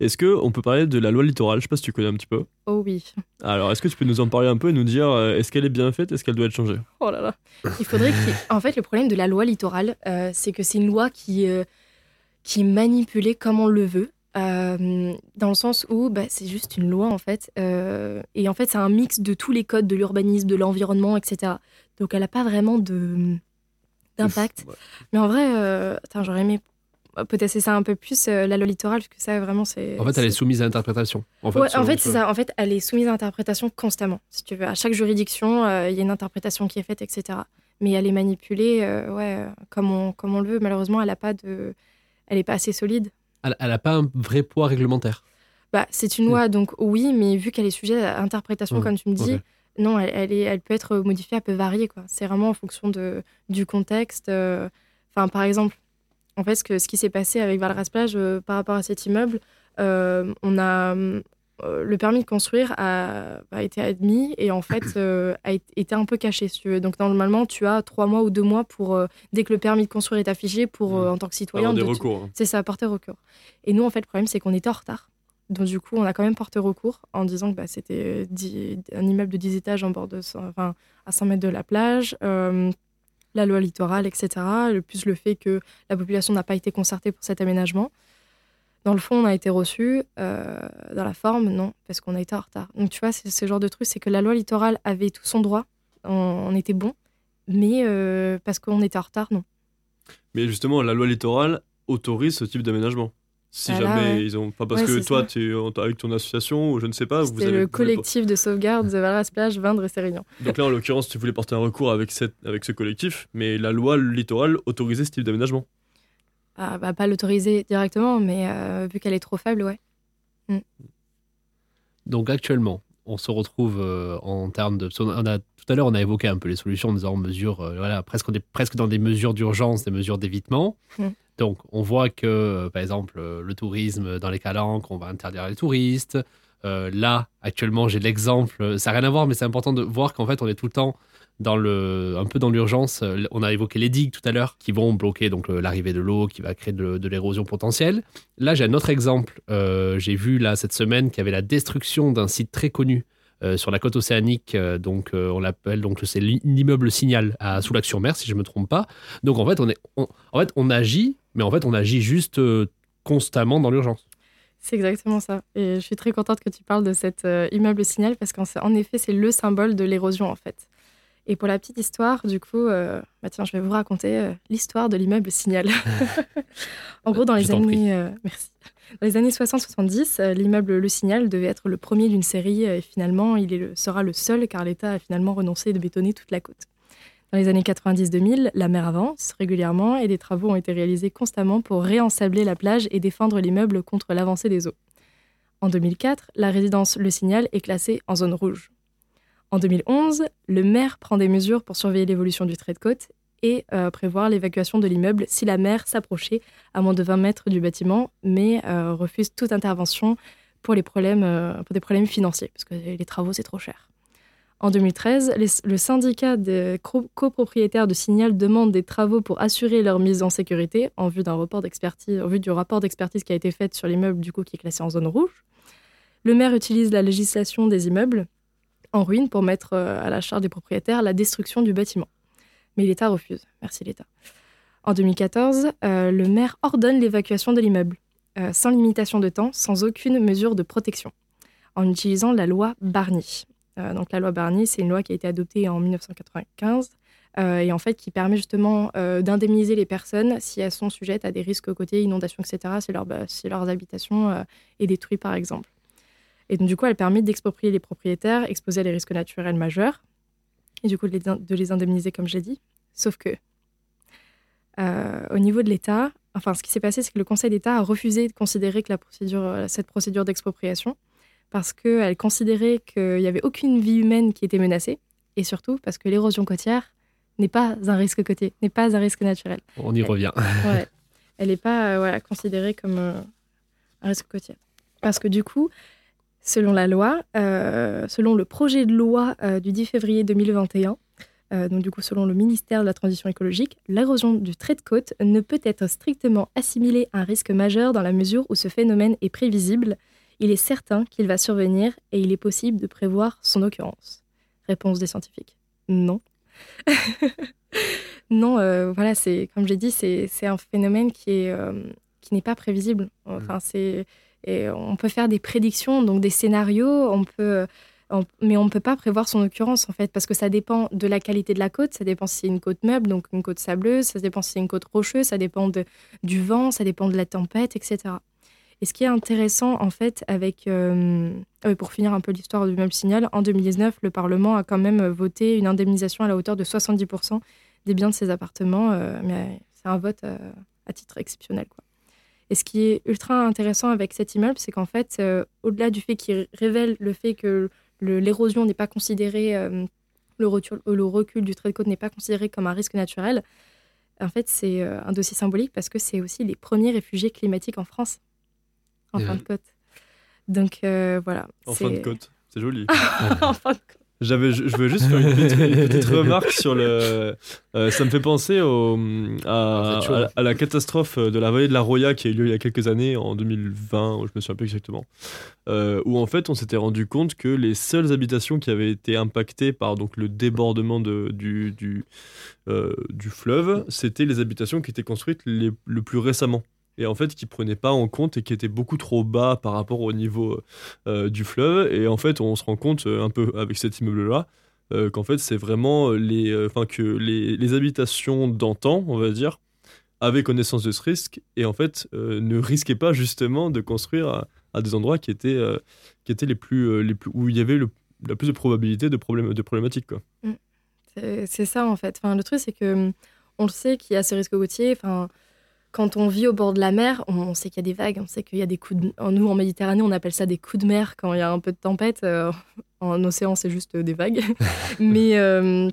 Est-ce que on peut parler de la loi littorale? Je sais pas si tu connais un petit peu. Oh oui. Alors, est-ce que tu peux nous en parler un peu et nous dire est-ce qu'elle est bien faite? Est-ce qu'elle doit être changée? Oh là là. Il faudrait qu'il... En fait, le problème de la loi littorale, euh, c'est que c'est une loi qui, euh, qui est manipulée comme on le veut. Euh, dans le sens où bah, c'est juste une loi en fait. euh, et en fait, c'est un mix de tous les codes de l'urbanisme, de l'environnement, etc. Donc elle n'a pas vraiment de d'impact. Ouais. Mais en vrai, euh, attends, j'aurais aimé peut-être c'est ça un peu plus euh, la loi littorale, parce que ça vraiment c'est. En fait, elle est soumise à interprétation. En fait, Ouais, en fait, ce- c'est ça. En fait, elle est soumise à interprétation constamment. Si tu veux, à chaque juridiction, il y a une interprétation qui est faite, etc. Mais elle est manipulée, ouais, comme on, comme on le veut. Malheureusement, elle a pas de, elle est pas assez solide. Elle n'a pas un vrai poids réglementaire. Bah, c'est une loi, donc oui, mais vu qu'elle est sujet à interprétation, Ouais, comme tu me dis, non, elle, elle est, elle peut être modifiée, elle peut varier, quoi. C'est vraiment en fonction de, du contexte. euh. Enfin, par exemple, en fait, ce, que, ce qui s'est passé avec Valras Plage euh, par rapport à cet immeuble, euh, on a le permis de construire a, a été admis et en fait euh, a été- un peu caché, si tu veux. Donc normalement, tu as trois mois ou deux mois pour euh, dès que le permis de construire est affiché pour euh, en tant que citoyen. Avoir des de- recours. hein. c'est ça, porter recours. Et nous, en fait, le problème, c'est qu'on était en retard. Donc du coup, on a quand même porté recours en disant que bah, c'était un immeuble de 10 étages en bord de, cent- enfin, à 100 mètres de la plage, euh, la loi littorale, etc. Le plus le fait que la population n'a pas été concertée pour cet aménagement. Dans le fond, on a été reçu. euh, dans la forme, non, parce qu'on a été en retard. Donc tu vois, c'est ce genre de truc, c'est que la loi littorale avait tout son droit, on, on était bon, mais euh, parce qu'on était en retard, non. Mais justement, la loi littorale autorise ce type d'aménagement. Si Ah là, jamais ouais. ils ont. Pas parce Ouais, que toi, tu es avec ton association ou je ne sais pas, vous avez. le vous collectif de sauvegarde de Valras Plage, Vindre et Sérignan. Donc là, en l'occurrence, tu voulais porter un recours avec, cette, avec ce collectif, mais la loi littorale autorisait ce type d'aménagement. Ah, bah, pas l'autoriser directement, mais euh, vu qu'elle est trop faible, ouais. Donc actuellement, on se retrouve euh, en termes de. on a, tout à l'heure, on a évoqué un peu les solutions en disant on mesure, euh, voilà, presque, on est presque dans des mesures d'urgence, des mesures d'évitement. Mm. Donc on voit que, par exemple, le tourisme dans les calanques, on va interdire les touristes. Là, actuellement, j'ai l'exemple, ça n'a rien à voir, mais c'est important de voir qu'en fait, on est tout le temps dans un peu dans l'urgence. Euh, On a évoqué les digues tout à l'heure, qui vont bloquer donc l'arrivée de l'eau, qui va créer de, l'érosion potentielle. Là, j'ai un autre exemple. Euh, j'ai vu là cette semaine qu'il y avait la destruction d'un site très connu euh, sur la côte océanique. donc, on l'appelle donc c'est l'i- l'immeuble Signal à Soulac-sur-Mer, si je me trompe pas. Donc, en fait, on est, en fait, on agit, mais en fait, on agit juste constamment dans l'urgence. C'est exactement ça. Et je suis très contente que tu parles de cet immeuble signal parce qu'en en effet, c'est le symbole de l'érosion en fait. Et pour la petite histoire, du coup, euh, bah tiens, je vais vous raconter euh, l'histoire de l'immeuble signal. en gros, dans les années, euh, merci. Dans les années 60-70, euh, l'immeuble Le Signal devait être le premier d'une série et finalement, il est le- sera le seul car l'État a finalement renoncé de bétonner toute la côte. Dans les années 90-2000, la mer avance régulièrement et des travaux ont été réalisés constamment pour réensabler la plage et défendre l'immeuble contre l'avancée des eaux. En 2004, la résidence Le Signal est classée en zone rouge. En 2011, le maire prend des mesures pour surveiller l'évolution du trait de côte et euh, prévoir l'évacuation de l'immeuble si la mer s'approchait à moins de 20 mètres du bâtiment, mais euh, refuse toute intervention euh, pour des problèmes financiers, parce que les travaux, c'est trop cher. En 2013, les- le syndicat des copropriétaires de Signal demande des travaux pour assurer leur mise en sécurité en vue en vue du rapport d'expertise qui a été fait sur l'immeuble du coup qui est classé en zone rouge. Le maire utilise la législation des immeubles en ruine pour mettre euh, à la charge des propriétaires la destruction du bâtiment. Mais l'État refuse. Merci l'État. En 2014, euh, le maire ordonne l'évacuation de l'immeuble, euh, sans limitation de temps, sans aucune mesure de protection, en utilisant la loi Barnier. Donc la loi Barnier, c'est une loi qui a été adoptée en 1995 euh, et en fait qui permet justement d'indemniser les personnes si elles sont sujettes à des risques côtiers, inondations, etc., si, leur, bah, est détruite par exemple. Et donc du coup, elle permet d'exproprier les propriétaires exposés à des risques naturels majeurs et du coup de les, de les indemniser comme j'ai dit. Sauf que euh, au niveau de l'État, enfin ce qui s'est passé, c'est que le Conseil d'État a refusé de considérer que la procédure, euh, cette procédure d'expropriation parce qu'elle considérait qu'il n'y avait aucune vie humaine qui était menacée et surtout parce que l'érosion côtière n'est pas un risque côtier, n'est pas un risque naturel. On y revient. Ouais. Elle n'est pas euh, voilà, considérée comme euh, un risque côtier. Parce que du coup, selon la loi, euh, selon le projet de loi euh, du 10 février 2021, euh, donc du coup selon le ministère de la Transition écologique, l'érosion du trait de côte ne peut être strictement assimilée à un risque majeur dans la mesure où ce phénomène est prévisible. Il est certain qu'il va survenir et il est possible de prévoir son occurrence. Réponse des scientifiques. Non. non, voilà, c'est comme j'ai dit, c'est un phénomène qui est qui n'est pas prévisible. Enfin, c'est et on peut faire des prédictions, donc des scénarios, on peut, mais on ne peut pas prévoir son occurrence en fait, parce que ça dépend de la qualité de la côte, ça dépend si c'est une côte meuble, donc une côte sableuse, ça dépend si c'est une côte rocheuse, ça dépend du vent, ça dépend de la tempête, etc. Et ce qui est intéressant en fait avec, euh, pour finir un peu l'histoire du même signal, en 2019, le Parlement a quand même voté une indemnisation à la hauteur de 70% des biens de ses appartements, euh, mais c'est un vote euh, à titre exceptionnel. Quoi. Et ce qui est ultra intéressant avec cet immeuble, c'est qu'en fait, euh, au-delà du fait qu'il révèle le fait que l'érosion n'est pas considérée, euh, le, recul, le recul du trait de côte n'est pas considéré comme un risque naturel, en fait, c'est euh, un dossier symbolique parce que c'est aussi les premiers réfugiés climatiques en France, en Et fin oui. de côte. Donc euh, voilà. En fin de côte. C'est joli. en fin de côte. J'avais, je je veux juste faire une petite, une petite remarque sur le. euh, ça me fait penser au, Ah, vous à, la catastrophe de la vallée de la Roya qui a eu lieu il y a quelques années, en 2020, je me souviens plus exactement, euh, où en fait on s'était rendu compte que les seules habitations qui avaient été impactées par donc le débordement de, du, du, euh, du fleuve, c'était les habitations qui étaient construites les- le plus récemment. Et en fait, qui prenaient pas en compte et qui étaient beaucoup trop bas par rapport au niveau euh, du fleuve. Et en fait, on se rend compte euh, un peu avec cet immeuble-là euh, qu'en fait, c'est vraiment les, euh, enfin que les, les habitations d'antan, on va dire, avaient connaissance de ce risque et en fait euh, ne risquaient pas justement de construire à, des endroits qui étaient, euh, qui étaient les plus, euh, les plus, où il y avait la plus de probabilité de, problème, de problématiques. C'est c'est ça en fait. Enfin, le truc c'est que hum, on le sait qu'il y a ce risque côtier. Enfin, quand on vit au bord de la mer, on, sait qu'il y a des vagues, on sait qu'il y a des coups de... Nous en Méditerranée, on appelle ça des coups de mer quand il y a un peu de tempête. euh, en océan, c'est juste euh, des vagues. mais euh,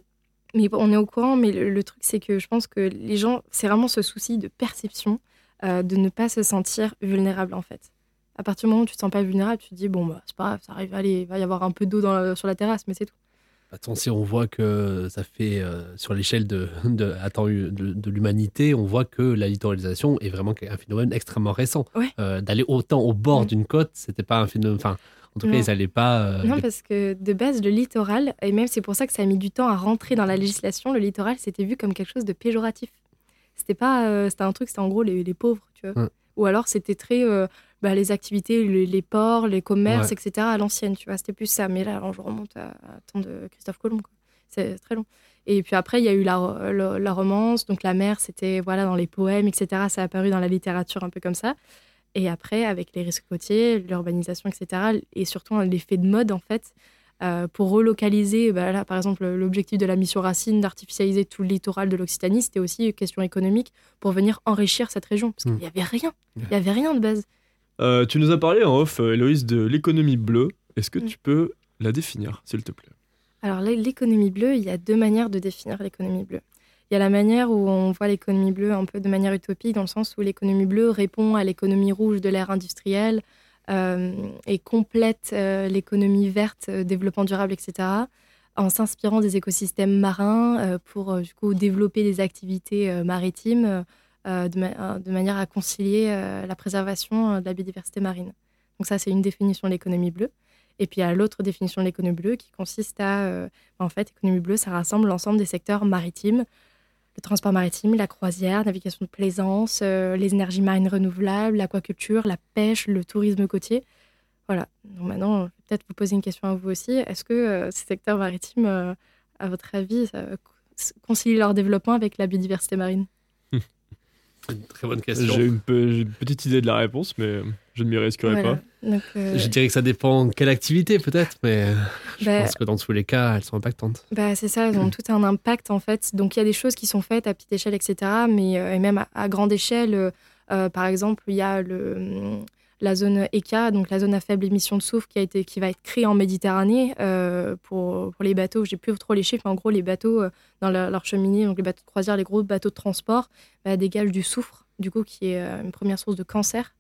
mais on est au courant. Mais le, le truc c'est que je pense que les gens, c'est vraiment ce souci de perception, euh, de ne pas se sentir vulnérable en fait. À partir du moment où tu te sens pas vulnérable, tu te dis bon bah c'est pas grave, ça arrive, allez, il va y avoir un peu d'eau sur la terrasse, mais c'est tout. Attends, si on voit que ça fait, euh, sur l'échelle de, de, de, de l'humanité, on voit que la littoralisation est vraiment un phénomène extrêmement récent. Ouais. Euh, D'aller autant au bord d'une côte, c'était pas un phénomène. Enfin, en tout cas, Non. ils n'allaient pas. euh, Non, les- parce que de base, le littoral, et même c'est pour ça que ça a mis du temps à rentrer dans la législation, le littoral, c'était vu comme quelque chose de péjoratif. C'était pas, euh, c'était un truc, c'était en gros les, les pauvres, tu vois. Ouais. Ou alors c'était très euh, bah, les activités, les, les ports, les commerces, Ouais. etc. à l'ancienne, tu vois. C'était plus ça. Mais là, alors, je remonte à, à temps de Christophe Colomb. C'est très long. Et puis après, il y a eu la, la, la romance, donc la mer, c'était voilà dans les poèmes, etc. Ça a apparu dans la littérature un peu comme ça. Et après, avec les risques côtiers, l'urbanisation, etc., et surtout l'effet de mode, en fait, euh, pour relocaliser, bah là, par exemple, l'objectif de la mission Racine d'artificialiser tout le littoral de l'Occitanie, c'était aussi une question économique pour venir enrichir cette région. Parce qu'il n'y avait rien. Il n'y avait rien de base. Euh, tu nous as parlé en off, euh, Héloïse, de l'économie bleue. Est-ce que Mm. tu peux la définir, s'il te plaît? Alors, l'é- l'économie bleue, il y a deux manières de définir l'économie bleue. Il y a la manière où on voit l'économie bleue un peu de manière utopique, dans le sens où l'économie bleue répond à l'économie rouge de l'ère industrielle euh, et complète euh, l'économie verte, développement durable, etc., en s'inspirant des écosystèmes marins pour du coup développer des activités maritimes de, ma- euh, de manière à concilier euh, la préservation euh, de la biodiversité marine. Donc ça, c'est une définition de l'économie bleue. Et puis il y a l'autre définition de l'économie bleue qui consiste à, euh, en fait, l'économie bleue, ça rassemble l'ensemble des secteurs maritimes, le transport maritime, la croisière, navigation de plaisance, euh, les énergies marines renouvelables, l'aquaculture, la pêche, le tourisme côtier. Voilà. Donc maintenant, euh, peut-être vous poser une question à vous aussi. Est-ce que euh, ces secteurs maritimes, euh, à votre avis, euh, concilient leur développement avec la biodiversité marine? très bonne question. J'ai une, une petite idée de la réponse, mais je ne m'y risquerai Voilà. pas. Donc, euh, Je dirais que ça dépend quelle activité, peut-être, mais je bah, pense que dans tous les cas, elles sont impactantes. Bah, c'est ça, elles ont tout un impact en fait. Donc il y a des choses qui sont faites à petite échelle, etc. Mais euh, et même à, à grande échelle, euh, euh, par exemple, il y a le, la zone ECA, donc la zone à faible émission de soufre, qui, a été, qui va être créée en Méditerranée euh, pour, les bateaux. J'ai plus trop les chiffres, mais en gros, les bateaux euh, dans leur, cheminée, donc les bateaux de croisière, les gros bateaux de transport, bah, dégagent du soufre, du coup, qui est euh, une première source de cancer.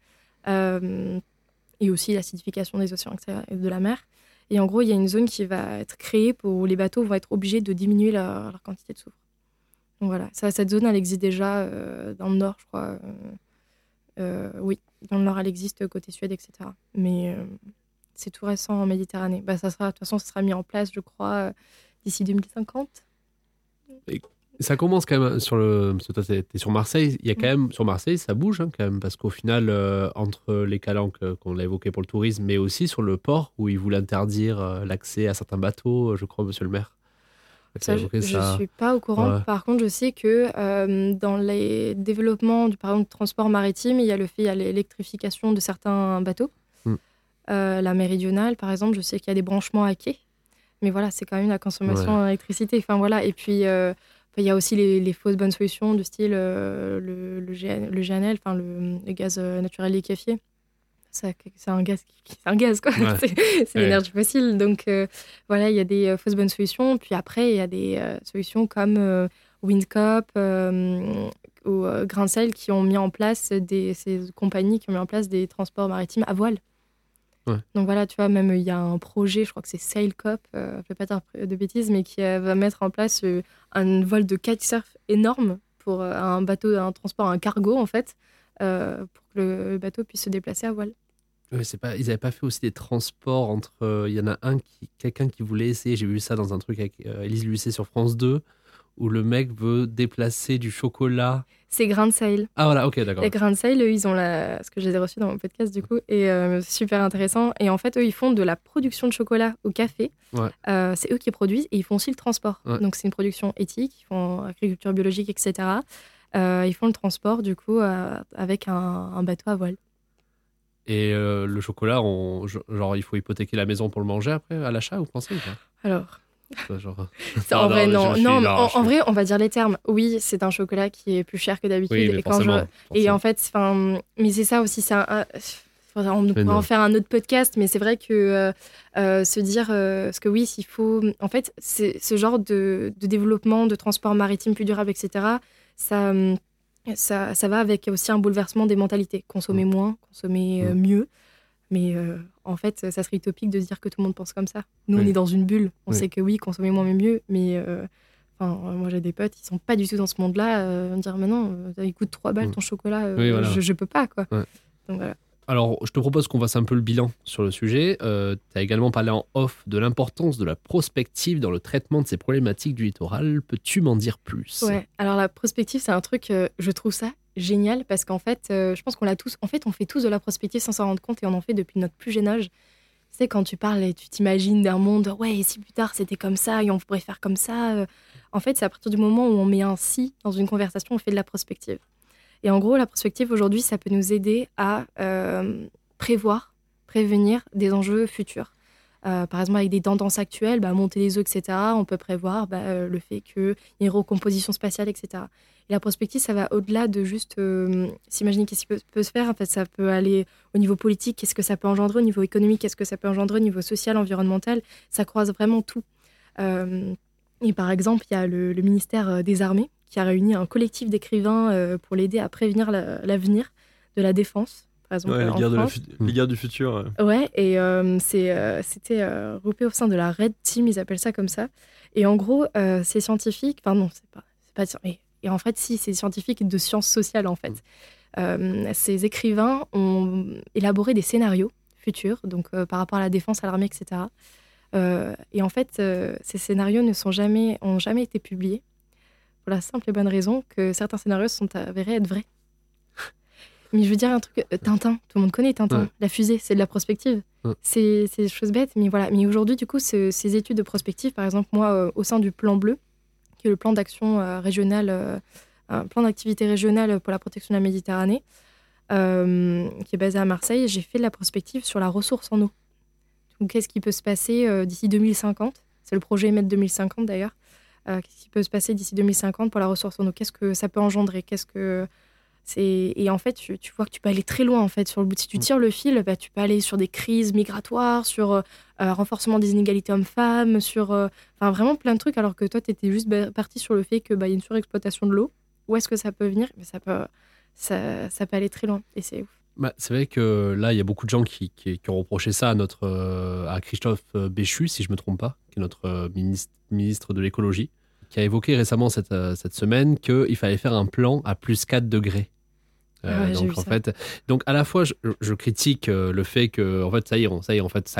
Et aussi l'acidification des océans et de la mer. Et en gros, il y a une zone qui va être créée pour où les bateaux vont être obligés de diminuer leur, quantité de soufre. Donc voilà, cette zone, elle existe déjà dans le nord, je crois. Oui, dans le nord, elle existe côté Suède, etc. Mais euh, c'est tout récent en Méditerranée. Bah, ça sera, de toute façon, ça sera mis en place, je crois, euh, d'ici 2050. Ça commence quand même sur le. Parce que t'es sur Marseille. Il y a quand Mm. même. Sur Marseille, ça bouge hein, quand même. Parce qu'au final, euh, entre les calanques qu'on a évoquées pour le tourisme, mais aussi sur le port où ils voulaient interdire l'accès à certains bateaux, je crois, monsieur le maire. Ça, je ça. suis pas au courant. Ouais. Par contre, je sais que euh, dans les développements du par exemple, du transport maritime, il y a le fait, il y a l'électrification de certains bateaux. Mm. Euh, la méridionale, par exemple, je sais qu'il y a des branchements à quai. Mais voilà, c'est quand même la consommation en électricité. Enfin, voilà. Et puis, euh, il y a aussi les, les fausses bonnes solutions du style le, le, GN le GNL, enfin, le, le gaz naturel liquéfié. C'est un gaz, qui- c'est un gaz quoi. Ouais. C'est- Ouais. l'énergie fossile. Donc euh, voilà, il y a des euh, fausses bonnes solutions. Puis après, il y a des euh, solutions comme Windcop ou euh, Grincel qui ont mis en place des ces compagnies qui ont mis en place des transports maritimes à voile. Ouais. Donc voilà, tu vois, même il y a un projet, je crois que c'est Sailcop, je vais pas dire de bêtises, mais qui va mettre en place un vol de kitesurf énorme pour un bateau, un transport, un cargo en fait, pour que le bateau puisse se déplacer à voile. Ouais, c'est pas, ils n'avaient pas fait aussi des transports entre. euh, Il y en a un qui, quelqu'un qui voulait essayer. J'ai vu ça dans un truc avec euh, Élise Lucet sur France 2, où le mec veut déplacer du chocolat. C'est Grain de Sail. Ah voilà, ok, d'accord. Les Grain de Sail, eux, ils ont la... ce que j'ai reçu dans mon podcast du coup, et euh, super intéressant. Et en fait, eux, ils font de la production de chocolat au café. Ouais. C'est eux qui produisent et ils font aussi le transport. Ouais. Donc c'est une production éthique, ils font agriculture biologique, etc. Ils font le transport du coup avec un, un bateau à voile. Et euh, le chocolat, on, genre, il faut hypothéquer la maison pour le manger après, à l'achat, vous pensez Alors, Ça, genre... en vrai, mais non. suis- Non, en, vrai, on va dire les termes. Oui, c'est un chocolat qui est plus cher que d'habitude. Oui, et quand je, forcément, Et forcément. en fait, mais c'est ça aussi, faudrait- on pourrait en faire un autre podcast, mais c'est vrai que euh, euh, se dire, euh, parce que oui, s'il faut, en fait, ce genre de, de développement, de transport maritime plus durable, etc. Ça, ça, ça va avec aussi un bouleversement des mentalités. Consommer moins, consommer euh, Mm. mieux. Mais euh, en fait, ça serait utopique de se dire que tout le monde pense comme ça. Nous, on est dans une bulle. On Oui. sait que oui, consommer moins mais mieux, mais euh, enfin, moi j'ai des potes, ils sont pas du tout dans ce monde-là. Euh, dire, mais non, il coûte 3 balles Mm. ton chocolat, Oui, voilà. je, je peux pas quoi. Ouais. Donc voilà. Alors, je te propose qu'on fasse un peu le bilan sur le sujet. tu as également parlé en off de l'importance de la prospective dans le traitement de ces problématiques du littoral. Peux-tu m'en dire plus? Ouais. Alors la prospective, c'est un truc, euh, je trouve ça génial parce qu'en fait, euh, je pense qu'on l'a tous. En fait, on fait tous de la prospective sans s'en rendre compte et on en fait depuis notre plus jeune âge. Tu sais, quand tu parles et tu t'imagines d'un monde, ouais, et si plus tard c'était comme ça et on pourrait faire comme ça. euh, En fait, c'est à partir du moment où on met un si dans une conversation, on fait de la prospective. Et en gros, la prospective aujourd'hui, ça peut nous aider à euh, prévoir, prévenir des enjeux futurs. Euh, par exemple, avec des tendances actuelles, bah, monter les œufs, etc., on peut prévoir bah, euh, le fait qu'il y ait recomposition spatiale, etc. Et la prospective, ça va au-delà de juste s'imaginer qu'est-ce qui peut, se faire. En fait, ça peut aller au niveau politique, qu'est-ce que ça peut engendrer, au niveau économique, qu'est-ce que ça peut engendrer, au niveau social, environnemental. Ça croise vraiment tout. Et par exemple, il y a le, ministère des Armées qui a réuni un collectif d'écrivains euh, pour l'aider à prévenir la- l'avenir de la défense. Par exemple, Ouais, les en guerres, de la France. fu- les guerres du futur. euh. Ouais, et euh, euh, c'était euh, regroupé au sein de la Red Team, ils appellent ça comme ça. Et en gros, euh, ces scientifiques, enfin non, c'est pas, c'est pas, et, et en fait, si, c'est scientifiques de sciences sociales en fait. Euh, ces écrivains ont élaboré des scénarios futurs, donc euh, par rapport à la défense, à l'armée, etc. Euh, et en fait, euh, ces scénarios ne sont jamais, ont jamais été publiés pour la simple et bonne raison que certains scénarios sont avérés être vrais. Mais je veux dire un truc, euh, Tintin, tout le monde connaît Tintin, Ouais. la fusée, c'est de la prospective. Ouais. C'est des choses bêtes, mais voilà. Mais aujourd'hui, du coup, ce- ces études de prospective, par exemple, moi, euh, au sein du plan bleu, qui est le plan d'action euh, régional, euh, un plan d'activité régionale pour la protection de la Méditerranée, qui est basé à Marseille, j'ai fait de la prospective sur la ressource en eau. Donc, qu'est-ce qui peut se passer d'ici 2050 C'est le projet EMET 2050 d'ailleurs. Euh, qu'est-ce qui peut se passer d'ici 2050 pour la ressource en eau? Qu'est-ce que ça peut engendrer? Qu'est-ce que c'est? Et en fait tu, tu vois que tu peux aller très loin en fait sur le bout. Si tu tires le fil, bah, tu peux aller sur des crises migratoires, sur euh, euh, renforcement des inégalités hommes-femmes, sur euh, enfin vraiment plein de trucs. Alors que toi tu étais juste parti sur le fait que bah, y a une surexploitation de l'eau. Où est-ce que ça peut venir? Mais ça peut ça, ça peut aller très loin et c'est ouf. Bah, c'est vrai que là, il y a beaucoup de gens qui, qui- qui ont reproché ça à, notre, euh, à Christophe euh, Béchu, si je ne me trompe pas, qui est notre euh, ministre, ministre de l'écologie, qui a évoqué récemment cette, euh, cette semaine qu'il fallait faire un plan à plus 4 degrés. Ah ouais, donc en ça. fait, donc à la fois je, je critique le fait que en fait ça y est, on, ça y est en fait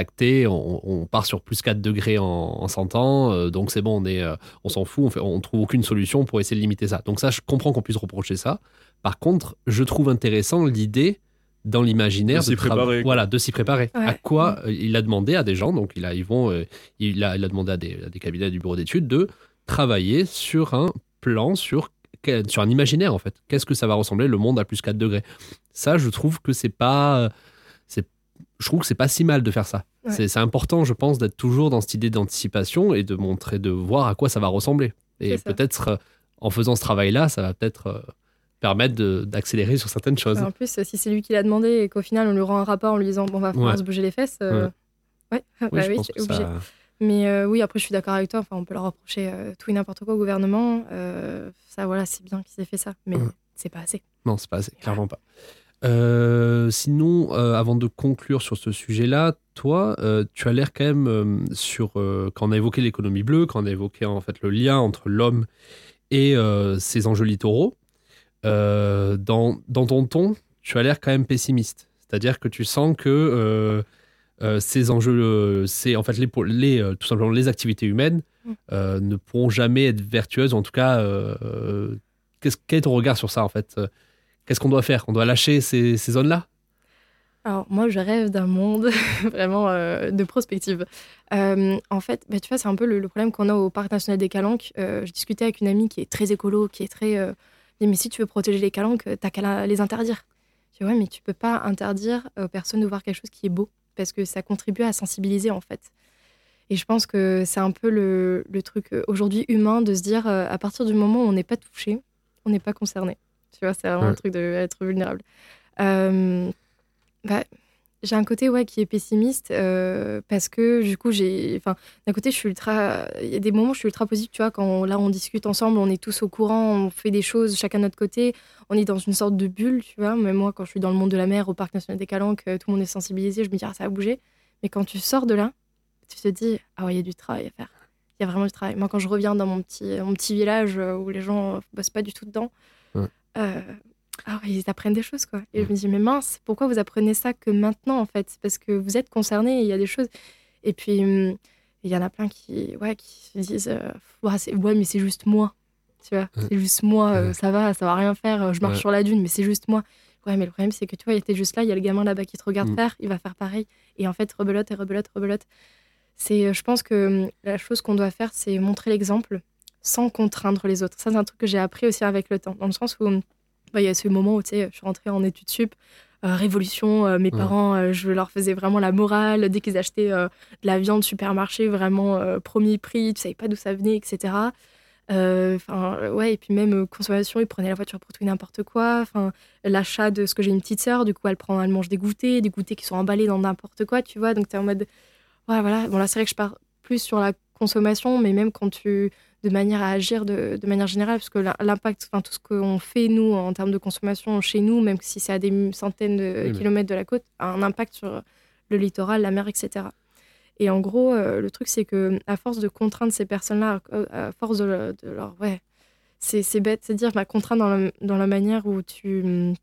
on, on part sur plus 4 degrés en, en 100 ans, donc c'est bon, on est, on s'en fout, on, fait, on trouve aucune solution pour essayer de limiter ça. Donc ça, je comprends qu'on puisse reprocher ça. Par contre, je trouve intéressant l'idée dans l'imaginaire De s'y tra- préparer. Voilà, de s'y préparer. Ouais. À quoi euh, il a demandé à des gens, donc il a, ils vont, euh, il, a, il a demandé à des, à des cabinets du bureau d'études de travailler sur un plan, sur, sur un imaginaire en fait. Qu'est-ce que ça va ressembler le monde à plus 4 degrés? Ça, je trouve que c'est pas. c'est Je trouve que c'est pas si mal de faire ça. Ouais. C'est important, je pense, d'être toujours dans cette idée d'anticipation et de montrer, de voir à quoi ça va ressembler. Et peut-être, en faisant ce travail-là, ça va peut-être euh, permettre d'accélérer sur certaines choses. En plus, si c'est lui qui l'a demandé et qu'au final on lui rend un rapport en lui disant bon va falloir Ouais. se bouger les fesses, euh, ouais, Oui, bah je oui, c'est obligé. ça- Mais euh, oui, après, je suis d'accord avec toi. Enfin, on peut leur reprocher euh, tout et n'importe quoi au gouvernement. Euh, ça, voilà, c'est bien qu'ils aient fait ça, mais Ouais. c'est pas assez. Non, c'est pas assez, clairement pas. Sinon, avant de conclure sur ce sujet-là, toi, tu as l'air quand même sur quand on a évoqué l'économie bleue, quand on a évoqué en fait le lien entre l'homme et ses enjeux littoraux. Euh, dans, dans ton ton, tu as l'air quand même pessimiste. C'est-à-dire que tu sens que euh, euh, ces enjeux, c'est en fait les, les, tout simplement les activités humaines Mm. ne pourront jamais être vertueuses. En tout cas, quel est ton regard sur ça en fait? Qu'est-ce qu'on doit faire? On doit lâcher ces, ces zones-là? Alors moi, je rêve d'un monde vraiment euh, de prospective. Euh, en fait, bah, tu vois, c'est un peu le, le problème qu'on a au Parc national des Calanques. Euh, je discutais avec une amie qui est très écolo, qui est très... dit, mais si tu veux protéger les calanques, euh, t'as qu'à les interdire. Je dis, ouais, mais tu peux pas interdire aux personnes de voir quelque chose qui est beau, parce que ça contribue à sensibiliser, en fait. Et je pense que c'est un peu le, le truc euh, aujourd'hui humain de se dire, euh, à partir du moment où on n'est pas touché, on n'est pas concerné. Tu vois, c'est vraiment Ouais. un truc d'être vulnérable. Euh, bah, j'ai un côté ouais, qui est pessimiste euh, parce que du coup, j'ai. Enfin, d'un côté, je suis ultra. Il y a des moments où je suis ultra positive, tu vois, quand là, on discute ensemble, on est tous au courant, on fait des choses chacun de notre côté, on est dans une sorte de bulle, tu vois. Même moi, quand je suis dans le monde de la mer, au Parc national des Calanques, euh, tout le monde est sensibilisé, je me dis, ah, ça a bougé. Mais quand tu sors de là, tu te dis, ah ouais, il y a du travail à faire. Il y a vraiment du travail. Moi, quand je reviens dans mon petit, mon petit village euh, où les gens euh, bossent pas du tout dedans, Ouais. euh, ah ils apprennent des choses, quoi. Et je me dis, mais mince, pourquoi vous apprenez ça que maintenant, en fait? Parce que vous êtes concernés, il y a des choses. Et puis, hum, il y en a plein qui, ouais, qui se disent, euh, ouais, mais c'est juste moi. Tu vois, Ouais. c'est juste moi, euh, Ouais. ça va, ça va rien faire, euh, je marche Ouais. sur la dune, mais c'est juste moi. Ouais, mais le problème, c'est que tu vois, il était juste là, il y a le gamin là-bas qui te regarde Mm. faire, il va faire pareil. Et en fait, rebelote et rebelote, rebelote. C'est, je pense que hum, la chose qu'on doit faire, c'est montrer l'exemple sans contraindre les autres. Ça, c'est un truc que j'ai appris aussi avec le temps, dans le sens où hum, bah, il y a ce moment où tu sais, je suis rentrée en études sup, euh, révolution, euh, mes Ouais. parents, euh, je leur faisais vraiment la morale. Dès qu'ils achetaient de la viande supermarché, vraiment premier prix, tu savais pas d'où ça venait, etc. Enfin, ouais, et puis même consommation, ils prenaient la voiture pour tout et n'importe quoi. Enfin, l'achat de ce que j'ai une petite sœur, du coup, elle prend, elle mange des goûters, des goûters qui sont emballés dans n'importe quoi, tu vois. Donc, tu es en mode, ouais, voilà. Bon, là, c'est vrai que je pars plus sur la consommation, mais même quand tu, de manière à agir de, de manière générale, parce que l'impact, enfin, tout ce qu'on fait, nous, en termes de consommation chez nous, même si c'est à des centaines de Oui, kilomètres de la côte, a un impact sur le littoral, la mer, etc. Et en gros, euh, le truc, c'est que à force de contraindre ces personnes-là, à force de, le- de leur. Ouais, c'est c'est bête, c'est dire, bah, contraindre dans la, dans la manière où tu. hum,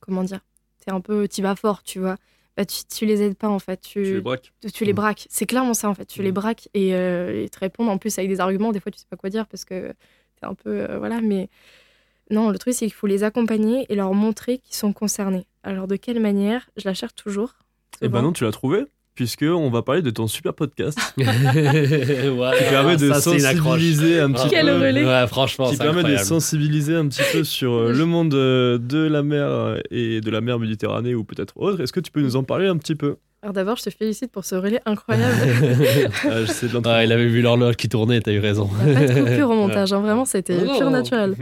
Comment dire T'es un peu. Tu vas fort, tu vois. Bah, tu, tu les aides pas, en fait. Tu, Tu les braques. tu, tu les Mm. braques. C'est clairement ça, en fait. Tu les Mm. braques et euh, ils te répondent en plus avec des arguments. Des fois, tu sais pas quoi dire parce que t'es un peu. euh, voilà, mais. Non, le truc, c'est qu'il faut les accompagner et leur montrer qu'ils sont concernés. Alors, de quelle manière? Je la cherche toujours. Et ben souvent. non, tu l'as trouvé, puisque on va parler de ton super podcast Voilà, qui permet de ça, sensibiliser un petit Quel peu. relais. Ouais, franchement, qui permet de sensibiliser un petit peu sur euh, le monde euh, de la mer euh, et de la mer Méditerranée ou peut-être autre. Est-ce que tu peux nous en parler un petit peu? Alors, d'abord, je te félicite pour ce relais incroyable. Ah, de il avait vu l'horloge qui tournait, t'as eu raison. Il n'y a pas de coupure au montage, hein, vraiment, c'était Non, pur non. naturel.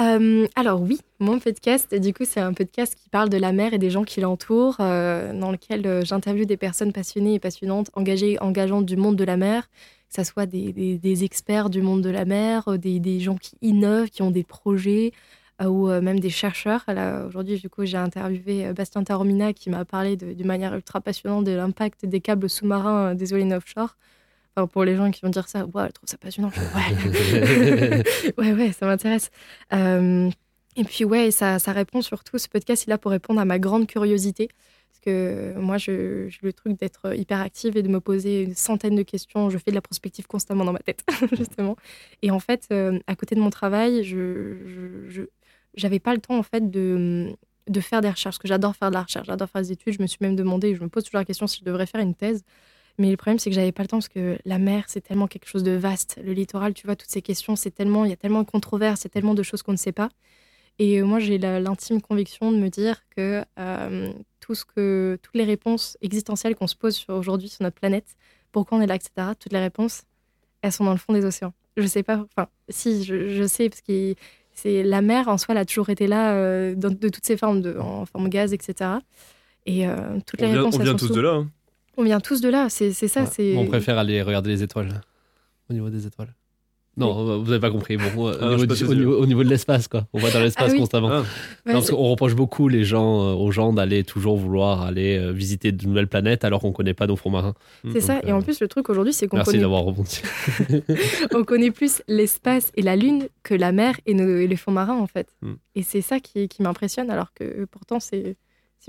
Euh, alors oui, mon podcast, du coup, c'est un podcast qui parle de la mer et des gens qui l'entourent, euh, dans lequel euh, j'interviewe des personnes passionnées et passionnantes, engagées, engageantes du monde de la mer, que ce soit des, experts du monde de la mer, des, gens qui innovent, qui ont des projets, ou même des chercheurs. Aujourd'hui, du coup, j'ai interviewé Bastien Taromina qui m'a parlé d'une manière ultra passionnante de l'impact des câbles sous-marins des éoliennes offshore. Enfin, pour les gens qui vont dire ça, ouais, je trouve ça passionnant. Ouais. ouais, ouais, ça m'intéresse. Euh, et puis, ouais, ça, ça répond surtout, ce podcast, il est là pour répondre à ma grande curiosité. Parce que moi, j'ai le truc d'être hyper active et de me poser une centaine de questions. Je fais de la prospective constamment dans ma tête, justement. Et en fait, euh, à côté de mon travail, je j'avais pas le temps, en fait, de, de faire des recherches. Parce que j'adore faire de la recherche, j'adore faire des études. Je me suis même demandé, je me pose toujours la question si je devrais faire une thèse. Mais le problème, c'est que j'avais pas le temps parce que la mer, c'est tellement quelque chose de vaste. Le littoral, tu vois, toutes ces questions, c'est tellement, il y a tellement de controverses, il y a tellement de choses qu'on ne sait pas. Et euh, moi, j'ai l'intime conviction de me dire que euh, tout ce que, toutes les réponses existentielles qu'on se pose aujourd'hui sur notre planète, pourquoi on est là, etc., toutes les réponses, elles sont dans le fond des océans. Je sais pas, enfin, si, je, je sais, parce que c'est la mer en soi, elle a toujours été là euh, dans- de toutes ses formes, de, en forme gaz, etc. Et euh, toutes On les vient, réponses, on elles vient sont tous sous- de là. hein. On vient tous de là, c'est ça. Ouais. c'est On préfère aller regarder les étoiles. Au niveau des étoiles. Non, vous n'avez pas compris. Bon, Ah, au, niveau pas du- ce que au c'est. niveau, au niveau de l'espace, quoi. On va dans l'espace Ah oui. constamment. Ah, Ouais, Non, parce qu'on reproche beaucoup les gens, euh, aux gens d'aller toujours vouloir aller euh, visiter de nouvelles planètes alors qu'on connaît pas nos fonds marins. c'est ça. Donc, Et en euh, plus, le truc aujourd'hui, c'est qu'on Merci connaît, d'avoir rebondi. on connaît plus l'espace et la Lune que la mer et, nos- et les fonds marins, en fait. Mm. Et c'est ça qui, qui m'impressionne, alors que pourtant, c'est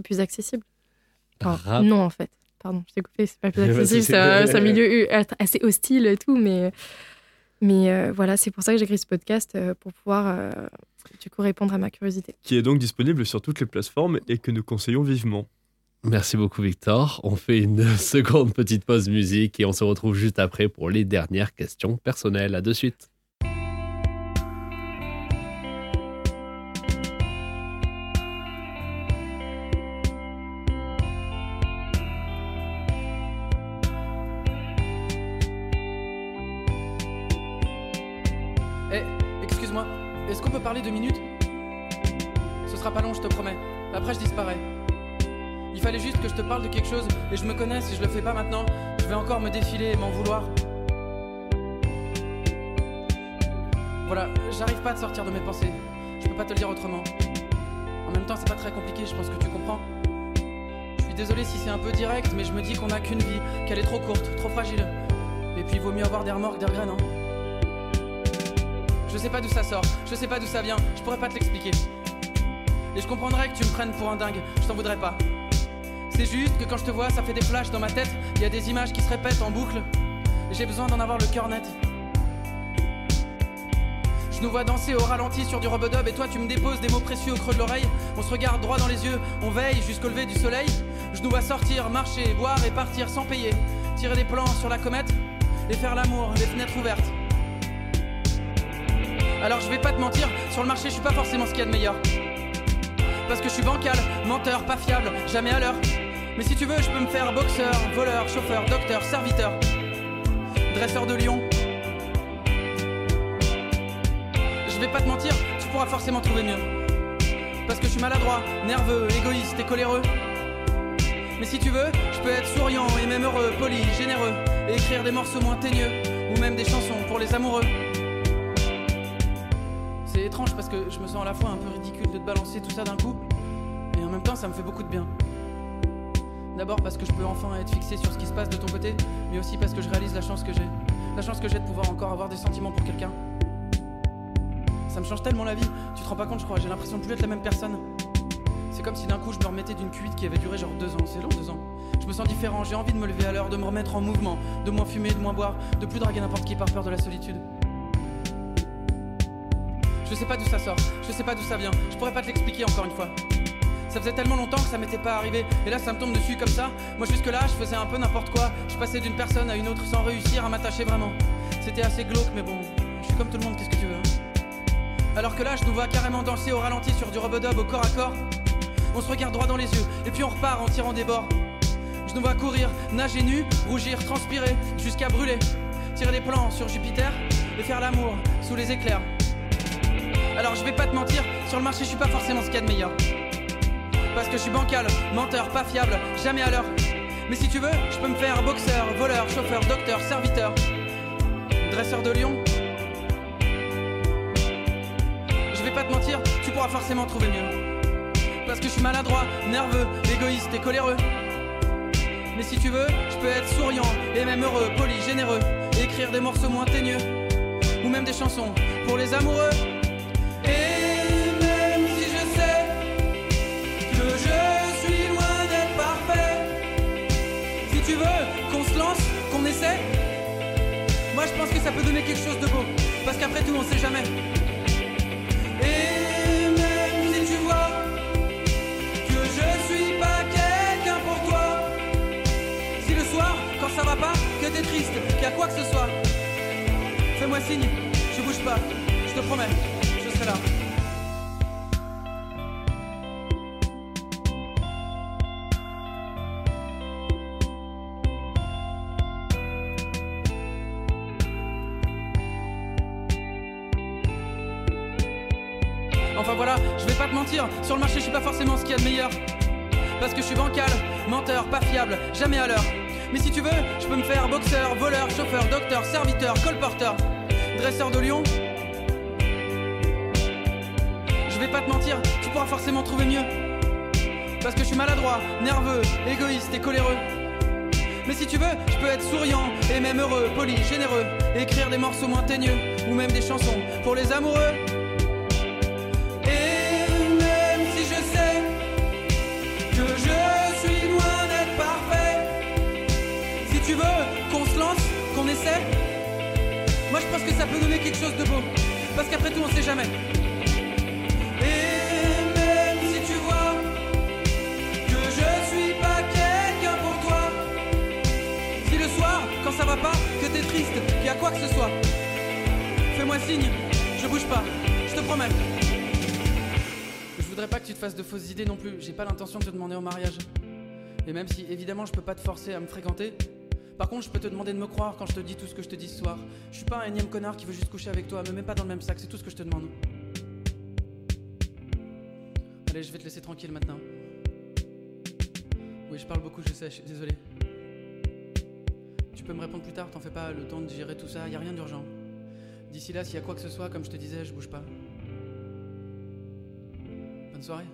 plus accessible. Enfin, non, en fait. Pardon, je t'ai coupé, c'est pas plus accessible. c'est- un, milieu assez hostile et tout, mais, mais euh, voilà, c'est pour ça que j'ai écrit ce podcast, euh, pour pouvoir euh, du coup répondre à ma curiosité. qui est donc disponible sur toutes les plateformes et que nous conseillons vivement. Merci beaucoup Victor. On fait une seconde petite pause musique et on se retrouve juste après pour les dernières questions personnelles. À de suite. Je te promets. Après, je disparais. Il fallait juste que je te parle de quelque chose, et je me connais, si je le fais pas maintenant, je vais encore me défiler et m'en vouloir. Voilà, j'arrive pas à te sortir de mes pensées. Je peux pas te le dire autrement. En même temps, c'est pas très compliqué, je pense que tu comprends. Je suis désolé si c'est un peu direct, mais je me dis qu'on a qu'une vie, qu'elle est trop courte, trop fragile. Et puis, il vaut mieux avoir des remords que des regrets, non? Je sais pas d'où ça sort, je sais pas d'où ça vient, je pourrais pas te l'expliquer. Et je comprendrais que tu me prennes pour un dingue, je t'en voudrais pas. C'est juste que quand je te vois, ça fait des flashs dans ma tête, il y a des images qui se répètent en boucle. J'ai besoin d'en avoir le cœur net. Je nous vois danser au ralenti sur du rubber-dub et toi tu me déposes des mots précieux au creux de l'oreille. On se regarde droit dans les yeux, on veille jusqu'au lever du soleil. Je nous vois sortir, marcher, boire et partir sans payer. Tirer des plans sur la comète et faire l'amour, les fenêtres ouvertes. Alors je vais pas te mentir, sur le marché je suis pas forcément ce qu'il y a de meilleur. Parce que je suis bancal, menteur, pas fiable, jamais à l'heure. Mais si tu veux, je peux me faire boxeur, voleur, chauffeur, docteur, serviteur, dresseur de lion. Je vais pas te mentir, tu pourras forcément trouver mieux. Parce que je suis maladroit, nerveux, égoïste et coléreux. Mais si tu veux, je peux être souriant et même heureux, poli, généreux, et écrire des morceaux moins teigneux, ou même des chansons pour les amoureux. Étrange parce que je me sens à la fois un peu ridicule de te balancer tout ça d'un coup, et en même temps ça me fait beaucoup de bien. D'abord parce que je peux enfin être fixé sur ce qui se passe de ton côté, mais aussi parce que je réalise la chance que j'ai. La chance que j'ai de pouvoir encore avoir des sentiments pour quelqu'un. Ça me change tellement la vie, tu te rends pas compte je crois, j'ai l'impression de plus être la même personne. C'est comme si d'un coup je me remettais d'une cuite qui avait duré genre deux ans, c'est long deux ans. Je me sens différent, j'ai envie de me lever à l'heure, de me remettre en mouvement, de moins fumer, de moins boire, de plus draguer n'importe qui par peur de la solitude. Je sais pas d'où ça sort, je sais pas d'où ça vient, je pourrais pas te l'expliquer encore une fois. Ça faisait tellement longtemps que ça m'était pas arrivé, et là ça me tombe dessus comme ça. Moi jusque-là, je faisais un peu n'importe quoi, je passais d'une personne à une autre sans réussir à m'attacher vraiment. C'était assez glauque, mais bon, je suis comme tout le monde, qu'est-ce que tu veux hein Alors que là, je nous vois carrément danser au ralenti sur du rubber-dub au corps à corps. On se regarde droit dans les yeux, et puis on repart en tirant des bords. Je nous vois courir, nager nu, rougir, transpirer, jusqu'à brûler. Tirer des plans sur Jupiter et faire l'amour sous les éclairs. Alors je vais pas te mentir, sur le marché je suis pas forcément ce qu'il y a de meilleur. Parce que je suis bancal, menteur, pas fiable, jamais à l'heure. Mais si tu veux, je peux me faire boxeur, voleur, chauffeur, docteur, serviteur, dresseur de lion. Je vais pas te mentir, tu pourras forcément trouver mieux. Parce que je suis maladroit, nerveux, égoïste et coléreux. Mais si tu veux, je peux être souriant et même heureux, poli, généreux, écrire des morceaux moins teigneux, ou même des chansons pour les amoureux. Je pense que ça peut donner quelque chose de beau, parce qu'après tout on sait jamais. Et même si tu vois que je suis pas quelqu'un pour toi, si le soir, quand ça va pas, que t'es triste, qu'il y a quoi que ce soit, fais-moi signe, je bouge pas, je te promets, je serai là. Sur le marché je suis pas forcément ce qu'il y a de meilleur. Parce que je suis bancal, menteur, pas fiable, jamais à l'heure. Mais si tu veux, je peux me faire boxeur, voleur, chauffeur, docteur, serviteur, colporteur. dresseur de lion. Je vais pas te mentir, tu pourras forcément trouver mieux. Parce que je suis maladroit, nerveux, égoïste et coléreux. Mais si tu veux, je peux être souriant et même heureux, poli, généreux, écrire des morceaux moins teigneux ou même des chansons pour les amoureux. Ça peut donner quelque chose de beau. Parce qu'après tout, on sait jamais. Et même si tu vois que je suis pas quelqu'un pour toi, si le soir, quand ça va pas, que t'es triste, qu'il y a quoi que ce soit, fais-moi signe, je bouge pas, je te promets. Je voudrais pas que tu te fasses de fausses idées non plus, j'ai pas l'intention de te demander en mariage. Et même si évidemment je peux pas te forcer à me fréquenter, par contre je peux te demander de me croire quand je te dis tout ce que je te dis ce soir. Je suis pas un énième connard qui veut juste coucher avec toi, me mets pas dans le même sac, c'est tout ce que je te demande. Allez, je vais te laisser tranquille maintenant. Oui, je parle beaucoup, je sais, désolé. Tu peux me répondre plus tard, t'en fais pas, le temps de digérer tout ça, y a rien d'urgent. D'ici là, s'il y a quoi que ce soit, comme je te disais, je bouge pas. Bonne soirée.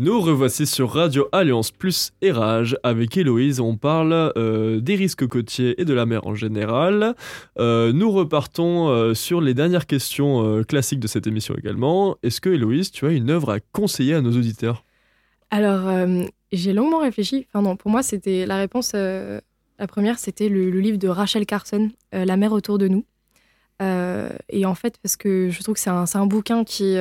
Nous revoici sur Radio Alliance Plus et Rage. Avec Héloïse, on parle euh, des risques côtiers et de la mer en général. Euh, nous repartons euh, sur les dernières questions classiques de cette émission également. Est-ce que Héloïse, tu as une œuvre à conseiller à nos auditeurs? Alors, j'ai longuement réfléchi. Enfin non, pour moi, c'était la réponse. la première, c'était le, livre de Rachel Carson, La mer autour de nous. Et en fait, parce que je trouve que c'est un, un bouquin qui,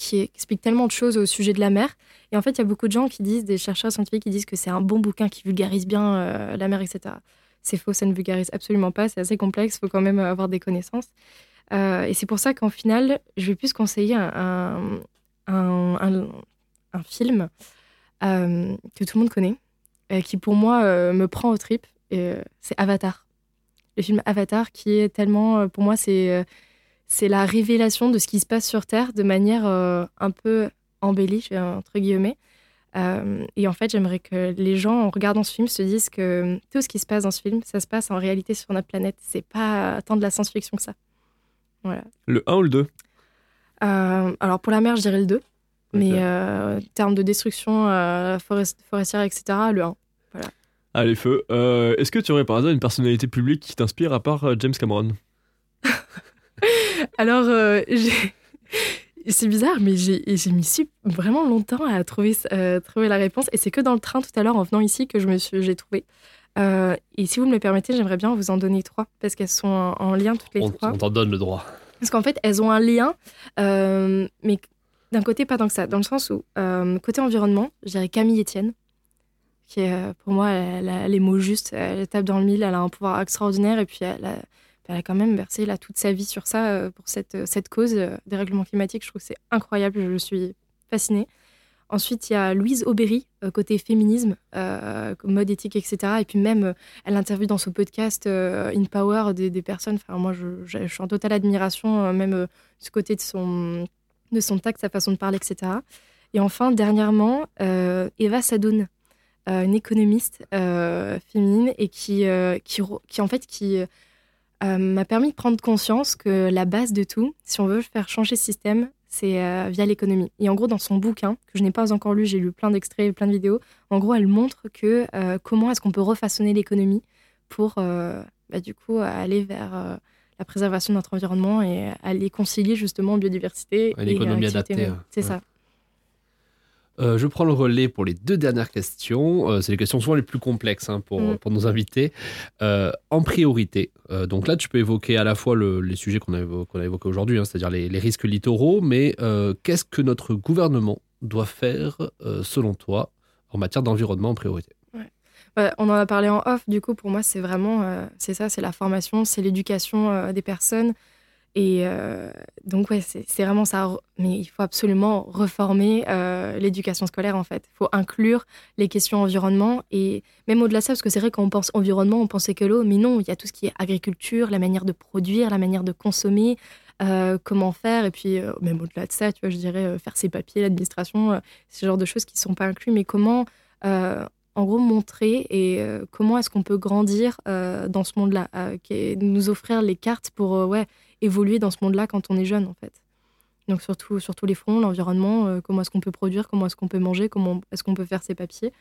qui explique tellement de choses au sujet de la mer. Et en fait, il y a beaucoup de gens qui disent, des chercheurs scientifiques qui disent que c'est un bon bouquin qui vulgarise bien euh, la mer, etc. C'est faux, ça ne vulgarise absolument pas. C'est assez complexe, il faut quand même avoir des connaissances. Euh, et c'est pour ça qu'en final, je vais plus conseiller un, un, un- film euh, que tout le monde connaît, qui pour moi me prend au trip. et, euh, c'est Avatar. Le film Avatar, qui est tellement, pour moi, c'est c'est la révélation de ce qui se passe sur Terre de manière euh, un peu embellie, entre guillemets. Euh, et en fait, j'aimerais que les gens, en regardant ce film, se disent que tout ce qui se passe dans ce film, ça se passe en réalité sur notre planète. C'est pas tant de la science-fiction que ça. Voilà. Le 1 ou le 2 Euh, alors pour la mer, je dirais le 2. Mais euh, en termes de destruction euh, forest- forestière, etc., le 1. Allez, feu. Euh, Est-ce que tu aurais par hasard une personnalité publique qui t'inspire à part euh, James Cameron? Alors, euh, c'est bizarre, mais j'ai mis vraiment longtemps à trouver, euh, trouver la réponse. Et c'est que dans le train tout à l'heure, en venant ici, que je me suis, j'ai trouvé. Euh, et si vous me le permettez, j'aimerais bien vous en donner trois, parce qu'elles sont en, en lien toutes les On, trois. on t'en donne le droit. Parce qu'en fait, elles ont un lien, mais d'un côté, pas tant que ça. Dans le sens où, côté environnement, je dirais Camille Etienne, qui est, pour moi, elle a les mots justes, elle tape dans le mille, elle a un pouvoir extraordinaire, et puis elle a, elle a quand même versé toute sa vie sur ça, euh, pour cette, euh, cause euh, des règlements climatiques. Je trouve que c'est incroyable, je suis fascinée. Ensuite, il y a Louise Aubéry, côté féminisme, mode éthique, etc. Et puis même, elle interviewe dans son podcast euh, In Power des, personnes. Enfin, moi, je, suis en totale admiration, même euh, du côté de son, de son tact, sa façon de parler, etc. Et enfin, dernièrement, Eva Sadoun, une économiste féminine et qui, qui, en fait, qui euh, m'a permis de prendre conscience que la base de tout, si on veut faire changer ce système, c'est euh, via l'économie. Et en gros, dans son bouquin, que je n'ai pas encore lu, j'ai lu plein d'extraits, plein de vidéos, en gros, elle montre que euh, comment est-ce qu'on peut refaçonner l'économie pour, euh, bah, du coup, aller vers la préservation de notre environnement et aller concilier justement biodiversité et l'économie adaptée, ouais. C'est Ouais. ça. Euh, je prends le relais pour les deux dernières questions. Euh, c'est les questions souvent les plus complexes hein, pour, Mm. pour nos invités. Euh, en priorité, donc là, tu peux évoquer à la fois le- les sujets qu'on a, évoqués aujourd'hui, hein, c'est-à-dire les, les risques littoraux, mais qu'est-ce que notre gouvernement doit faire, selon toi, en matière d'environnement en priorité? Ouais, on en a parlé en off, du coup, pour moi, c'est vraiment, c'est ça, c'est la formation, c'est l'éducation des personnes. Et euh, donc, ouais, c'est vraiment ça. Mais il faut absolument reformer euh, l'éducation scolaire, en fait. Il faut inclure les questions environnement. Et même au-delà de ça, parce que c'est vrai, quand on pense environnement, on pensait que l'eau. Mais non, il y a tout ce qui est agriculture, la manière de produire, la manière de consommer, euh, comment faire, et puis même au-delà de ça, tu vois, je dirais faire ses papiers, l'administration, ce genre de choses qui ne sont pas inclus, mais comment, en gros, montrer et comment est-ce qu'on peut grandir dans ce monde-là, euh, nous offrir les cartes pour ouais, évoluer dans ce monde-là quand on est jeune, en fait. Donc surtout sur tous les fronts, l'environnement, euh, comment est-ce qu'on peut produire, comment est-ce qu'on peut manger, comment est-ce qu'on peut faire ses papiers.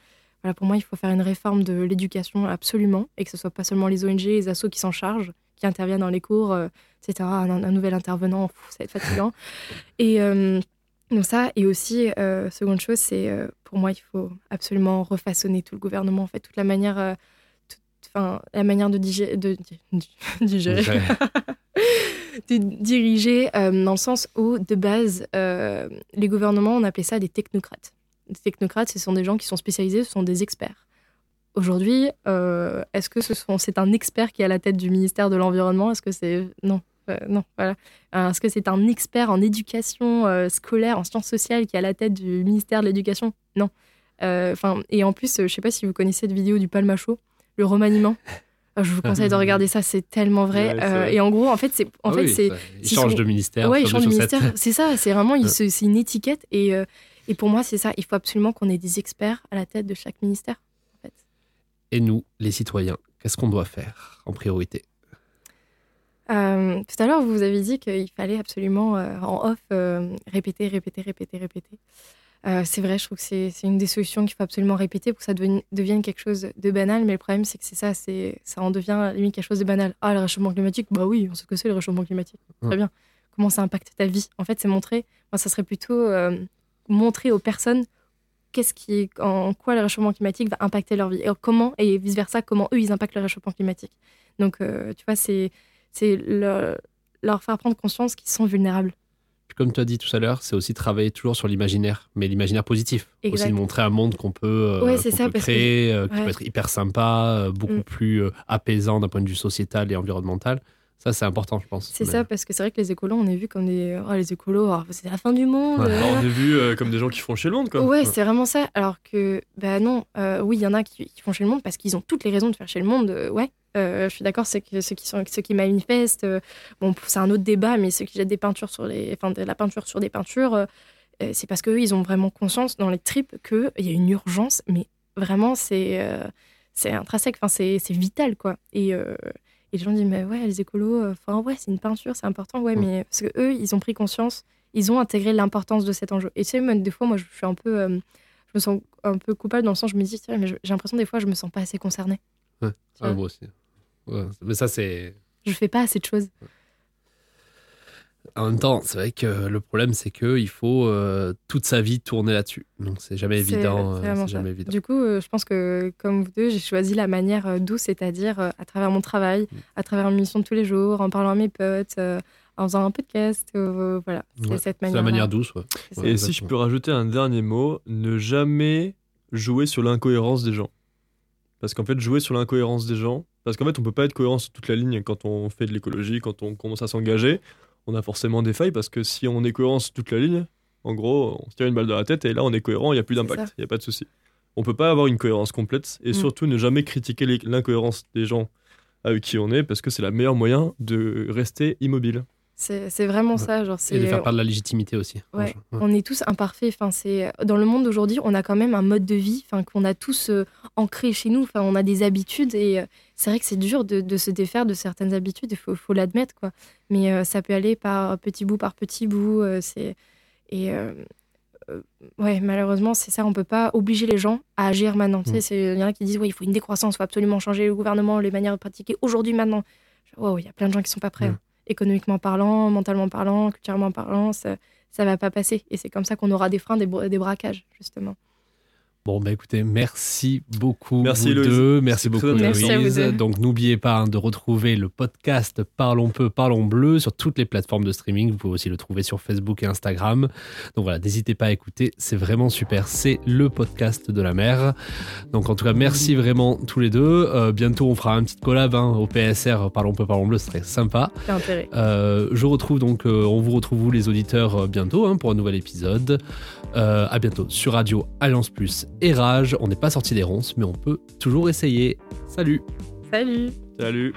Voilà, pour moi, il faut faire une réforme de l'éducation absolument, et que ce soit pas seulement les ONG, les assos qui s'en chargent, qui interviennent dans les cours, euh, etc. Un, un nouvel intervenant, pff, ça va être fatigant. et euh, donc ça, et aussi, euh, seconde chose, c'est pour moi, il faut absolument refaçonner tout le gouvernement, en fait, toute la manière, toute- enfin, la manière de, digé- de di- digérer, Diriger, euh, dans le sens où, de base, euh, les gouvernements, on appelait ça des technocrates. Des technocrates, ce sont des gens qui sont spécialisés, ce sont des experts. Aujourd'hui, euh, est-ce que ce c'est un expert qui est à la tête du ministère de l'Environnement? Est-ce que c'est... Non. Euh, non, voilà. Est-ce que c'est un expert en éducation scolaire, en sciences sociales qui est à la tête du ministère de l'Éducation? Non. Enfin, et en plus, je sais pas si vous connaissez cette vidéo du palmacho, le remaniement. Je vous conseille de regarder ça, c'est tellement vrai. Ouais, c'est Euh, vrai. et en gros, en fait, c'est en Ah fait oui, c'est ça, il s'ils change sont- de ministère. ouais, ils change changent de ministère. C'est ça, c'est vraiment Ouais. c'est une étiquette et euh, et pour moi c'est ça. Il faut absolument qu'on ait des experts à la tête de chaque ministère. En fait. Et nous, les citoyens, qu'est-ce qu'on doit faire en priorité? Euh, tout à l'heure, vous avez dit qu'il fallait absolument, en off, répéter, répéter, répéter, répéter. Euh, c'est vrai, je trouve que c'est une des solutions qu'il faut absolument répéter pour que ça devienne, devienne quelque chose de banal. Mais le problème, c'est que c'est ça, ça en devient limite quelque chose de banal. Ah, le réchauffement climatique, bah oui, on sait ce que c'est le réchauffement climatique. Très bien. Comment ça impacte ta vie? En fait, c'est montrer. Moi, ça serait plutôt euh, montrer aux personnes qu'est-ce qui, en quoi le réchauffement climatique va impacter leur vie et comment et vice versa comment eux ils impactent le réchauffement climatique. Donc, euh, tu vois, c'est c'est leur, leur faire prendre conscience qu'ils sont vulnérables. Comme tu as dit tout à l'heure, c'est aussi travailler toujours sur l'imaginaire, mais l'imaginaire positif. Exact. Aussi de montrer un monde qu'on peut, euh, Ouais, c'est qu'on ça, peut parce que- créer, euh, qui ouais. peut être hyper sympa, euh, beaucoup Mm. plus euh, apaisant d'un point de vue sociétal et environnemental. Ça, c'est important, je pense. C'est Mais- ça, parce que c'est vrai que les écolos, on est vu comme des. Oh, les écolos, oh, c'est la fin du monde. Ouais. euh. Alors, on est vu euh, comme des gens qui font chez le monde, quoi. Ouais, c'est vraiment ça. Alors que, bah non, euh, oui, il y en a qui, qui font chez le monde parce qu'ils ont toutes les raisons de faire chez le monde. euh, ouais, Euh, je suis d'accord, c'est que ceux qui, sont, ceux qui manifestent, euh, bon, c'est un autre débat, mais ceux qui jettent des peintures sur les. Enfin, de la peinture sur des peintures, euh, c'est parce qu'eux, ils ont vraiment conscience dans les tripes qu'il y a une urgence, mais vraiment, c'est c'est intrinsèque, enfin, c'est c'est vital, quoi. Et. et les gens disent, mais ouais, les écolos, enfin, ouais, c'est une peinture, c'est important, ouais, Mm. mais parce que eux, ils ont pris conscience, ils ont intégré l'importance de cet enjeu. Et tu sais, même des fois, moi, je suis un peu, je me sens un peu coupable dans le sens, je me dis, tiens, mais j'ai l'impression des fois, je me sens pas assez concernée. Ouais. Ah, moi aussi. Ouais. Mais ça, c'est. Je fais pas assez de choses. En même temps, c'est vrai que le problème, c'est qu'il faut euh, toute sa vie tourner là-dessus. Donc, c'est jamais évident. c'est euh, C'est jamais évident. Du coup, euh, je pense que comme vous deux, j'ai choisi la manière douce, c'est-à-dire euh, à travers mon travail, Mm. à travers mes missions de tous les jours, en parlant à mes potes, euh, en faisant un podcast. euh, voilà, c'est Ouais. cette C'est la manière. manière douce. ouais. Et si je peux rajouter un dernier mot, ne jamais jouer sur l'incohérence des gens. Parce qu'en fait, jouer sur l'incohérence des gens, parce qu'en fait, on peut pas être cohérent sur toute la ligne quand on fait de l'écologie, quand on commence à s'engager. On a forcément des failles parce que si on est cohérent sur toute la ligne, en gros, on se tire une balle dans la tête et là, on est cohérent, il n'y a plus d'impact, il n'y a pas de souci. On peut pas avoir une cohérence complète et Mm. surtout ne jamais critiquer l'incohérence des gens avec qui on est parce que c'est le meilleur moyen de rester immobile. C'est vraiment Ouais. ça. Genre, Et de faire part de la légitimité aussi. Ouais. Ouais. On est tous imparfaits. Enfin, c'est dans le monde d'aujourd'hui, on a quand même un mode de vie, enfin qu'on a tous euh, ancré chez nous. Enfin, on a des habitudes et euh, c'est vrai que c'est dur de, de se défaire de certaines habitudes. Il faut, faut l'admettre, quoi. Mais euh, ça peut aller par petit bout par petit bout. c'est et ouais, malheureusement, c'est ça. On peut pas obliger les gens à agir maintenant. Tu sais, Mm. c'est- il y en a qui disent ouais, il faut une décroissance, il faut absolument changer le gouvernement, les manières de pratiquer aujourd'hui, maintenant. Wow, il y a plein de gens qui sont pas prêts. Mm. hein. Économiquement parlant, mentalement parlant, culturellement parlant, ça, ça va pas passer. Et c'est comme ça qu'on aura des freins, des, des braquages, justement. Bon, bah écoutez, merci beaucoup. Merci, vous deux. Merci beaucoup, Merci à vous Héloïse. deux. Donc, n'oubliez pas hein, de retrouver le podcast Parlons peu, parlons bleu sur toutes les plateformes de streaming. Vous pouvez aussi le trouver sur Facebook et Instagram. Donc voilà, n'hésitez pas à écouter. C'est vraiment super. C'est le podcast de la mer. Donc, en tout cas, merci vraiment tous les deux. Euh, bientôt, on fera un petit collab hein, au PSR Parlons peu, parlons bleu. Ce serait sympa. Euh, je retrouve donc, euh, on vous retrouve vous les auditeurs euh, bientôt hein, pour un nouvel épisode. Euh, à bientôt sur Radio Alliance Plus et Rage. On n'est pas sorti des ronces, mais on peut toujours essayer. Salut. Salut Salut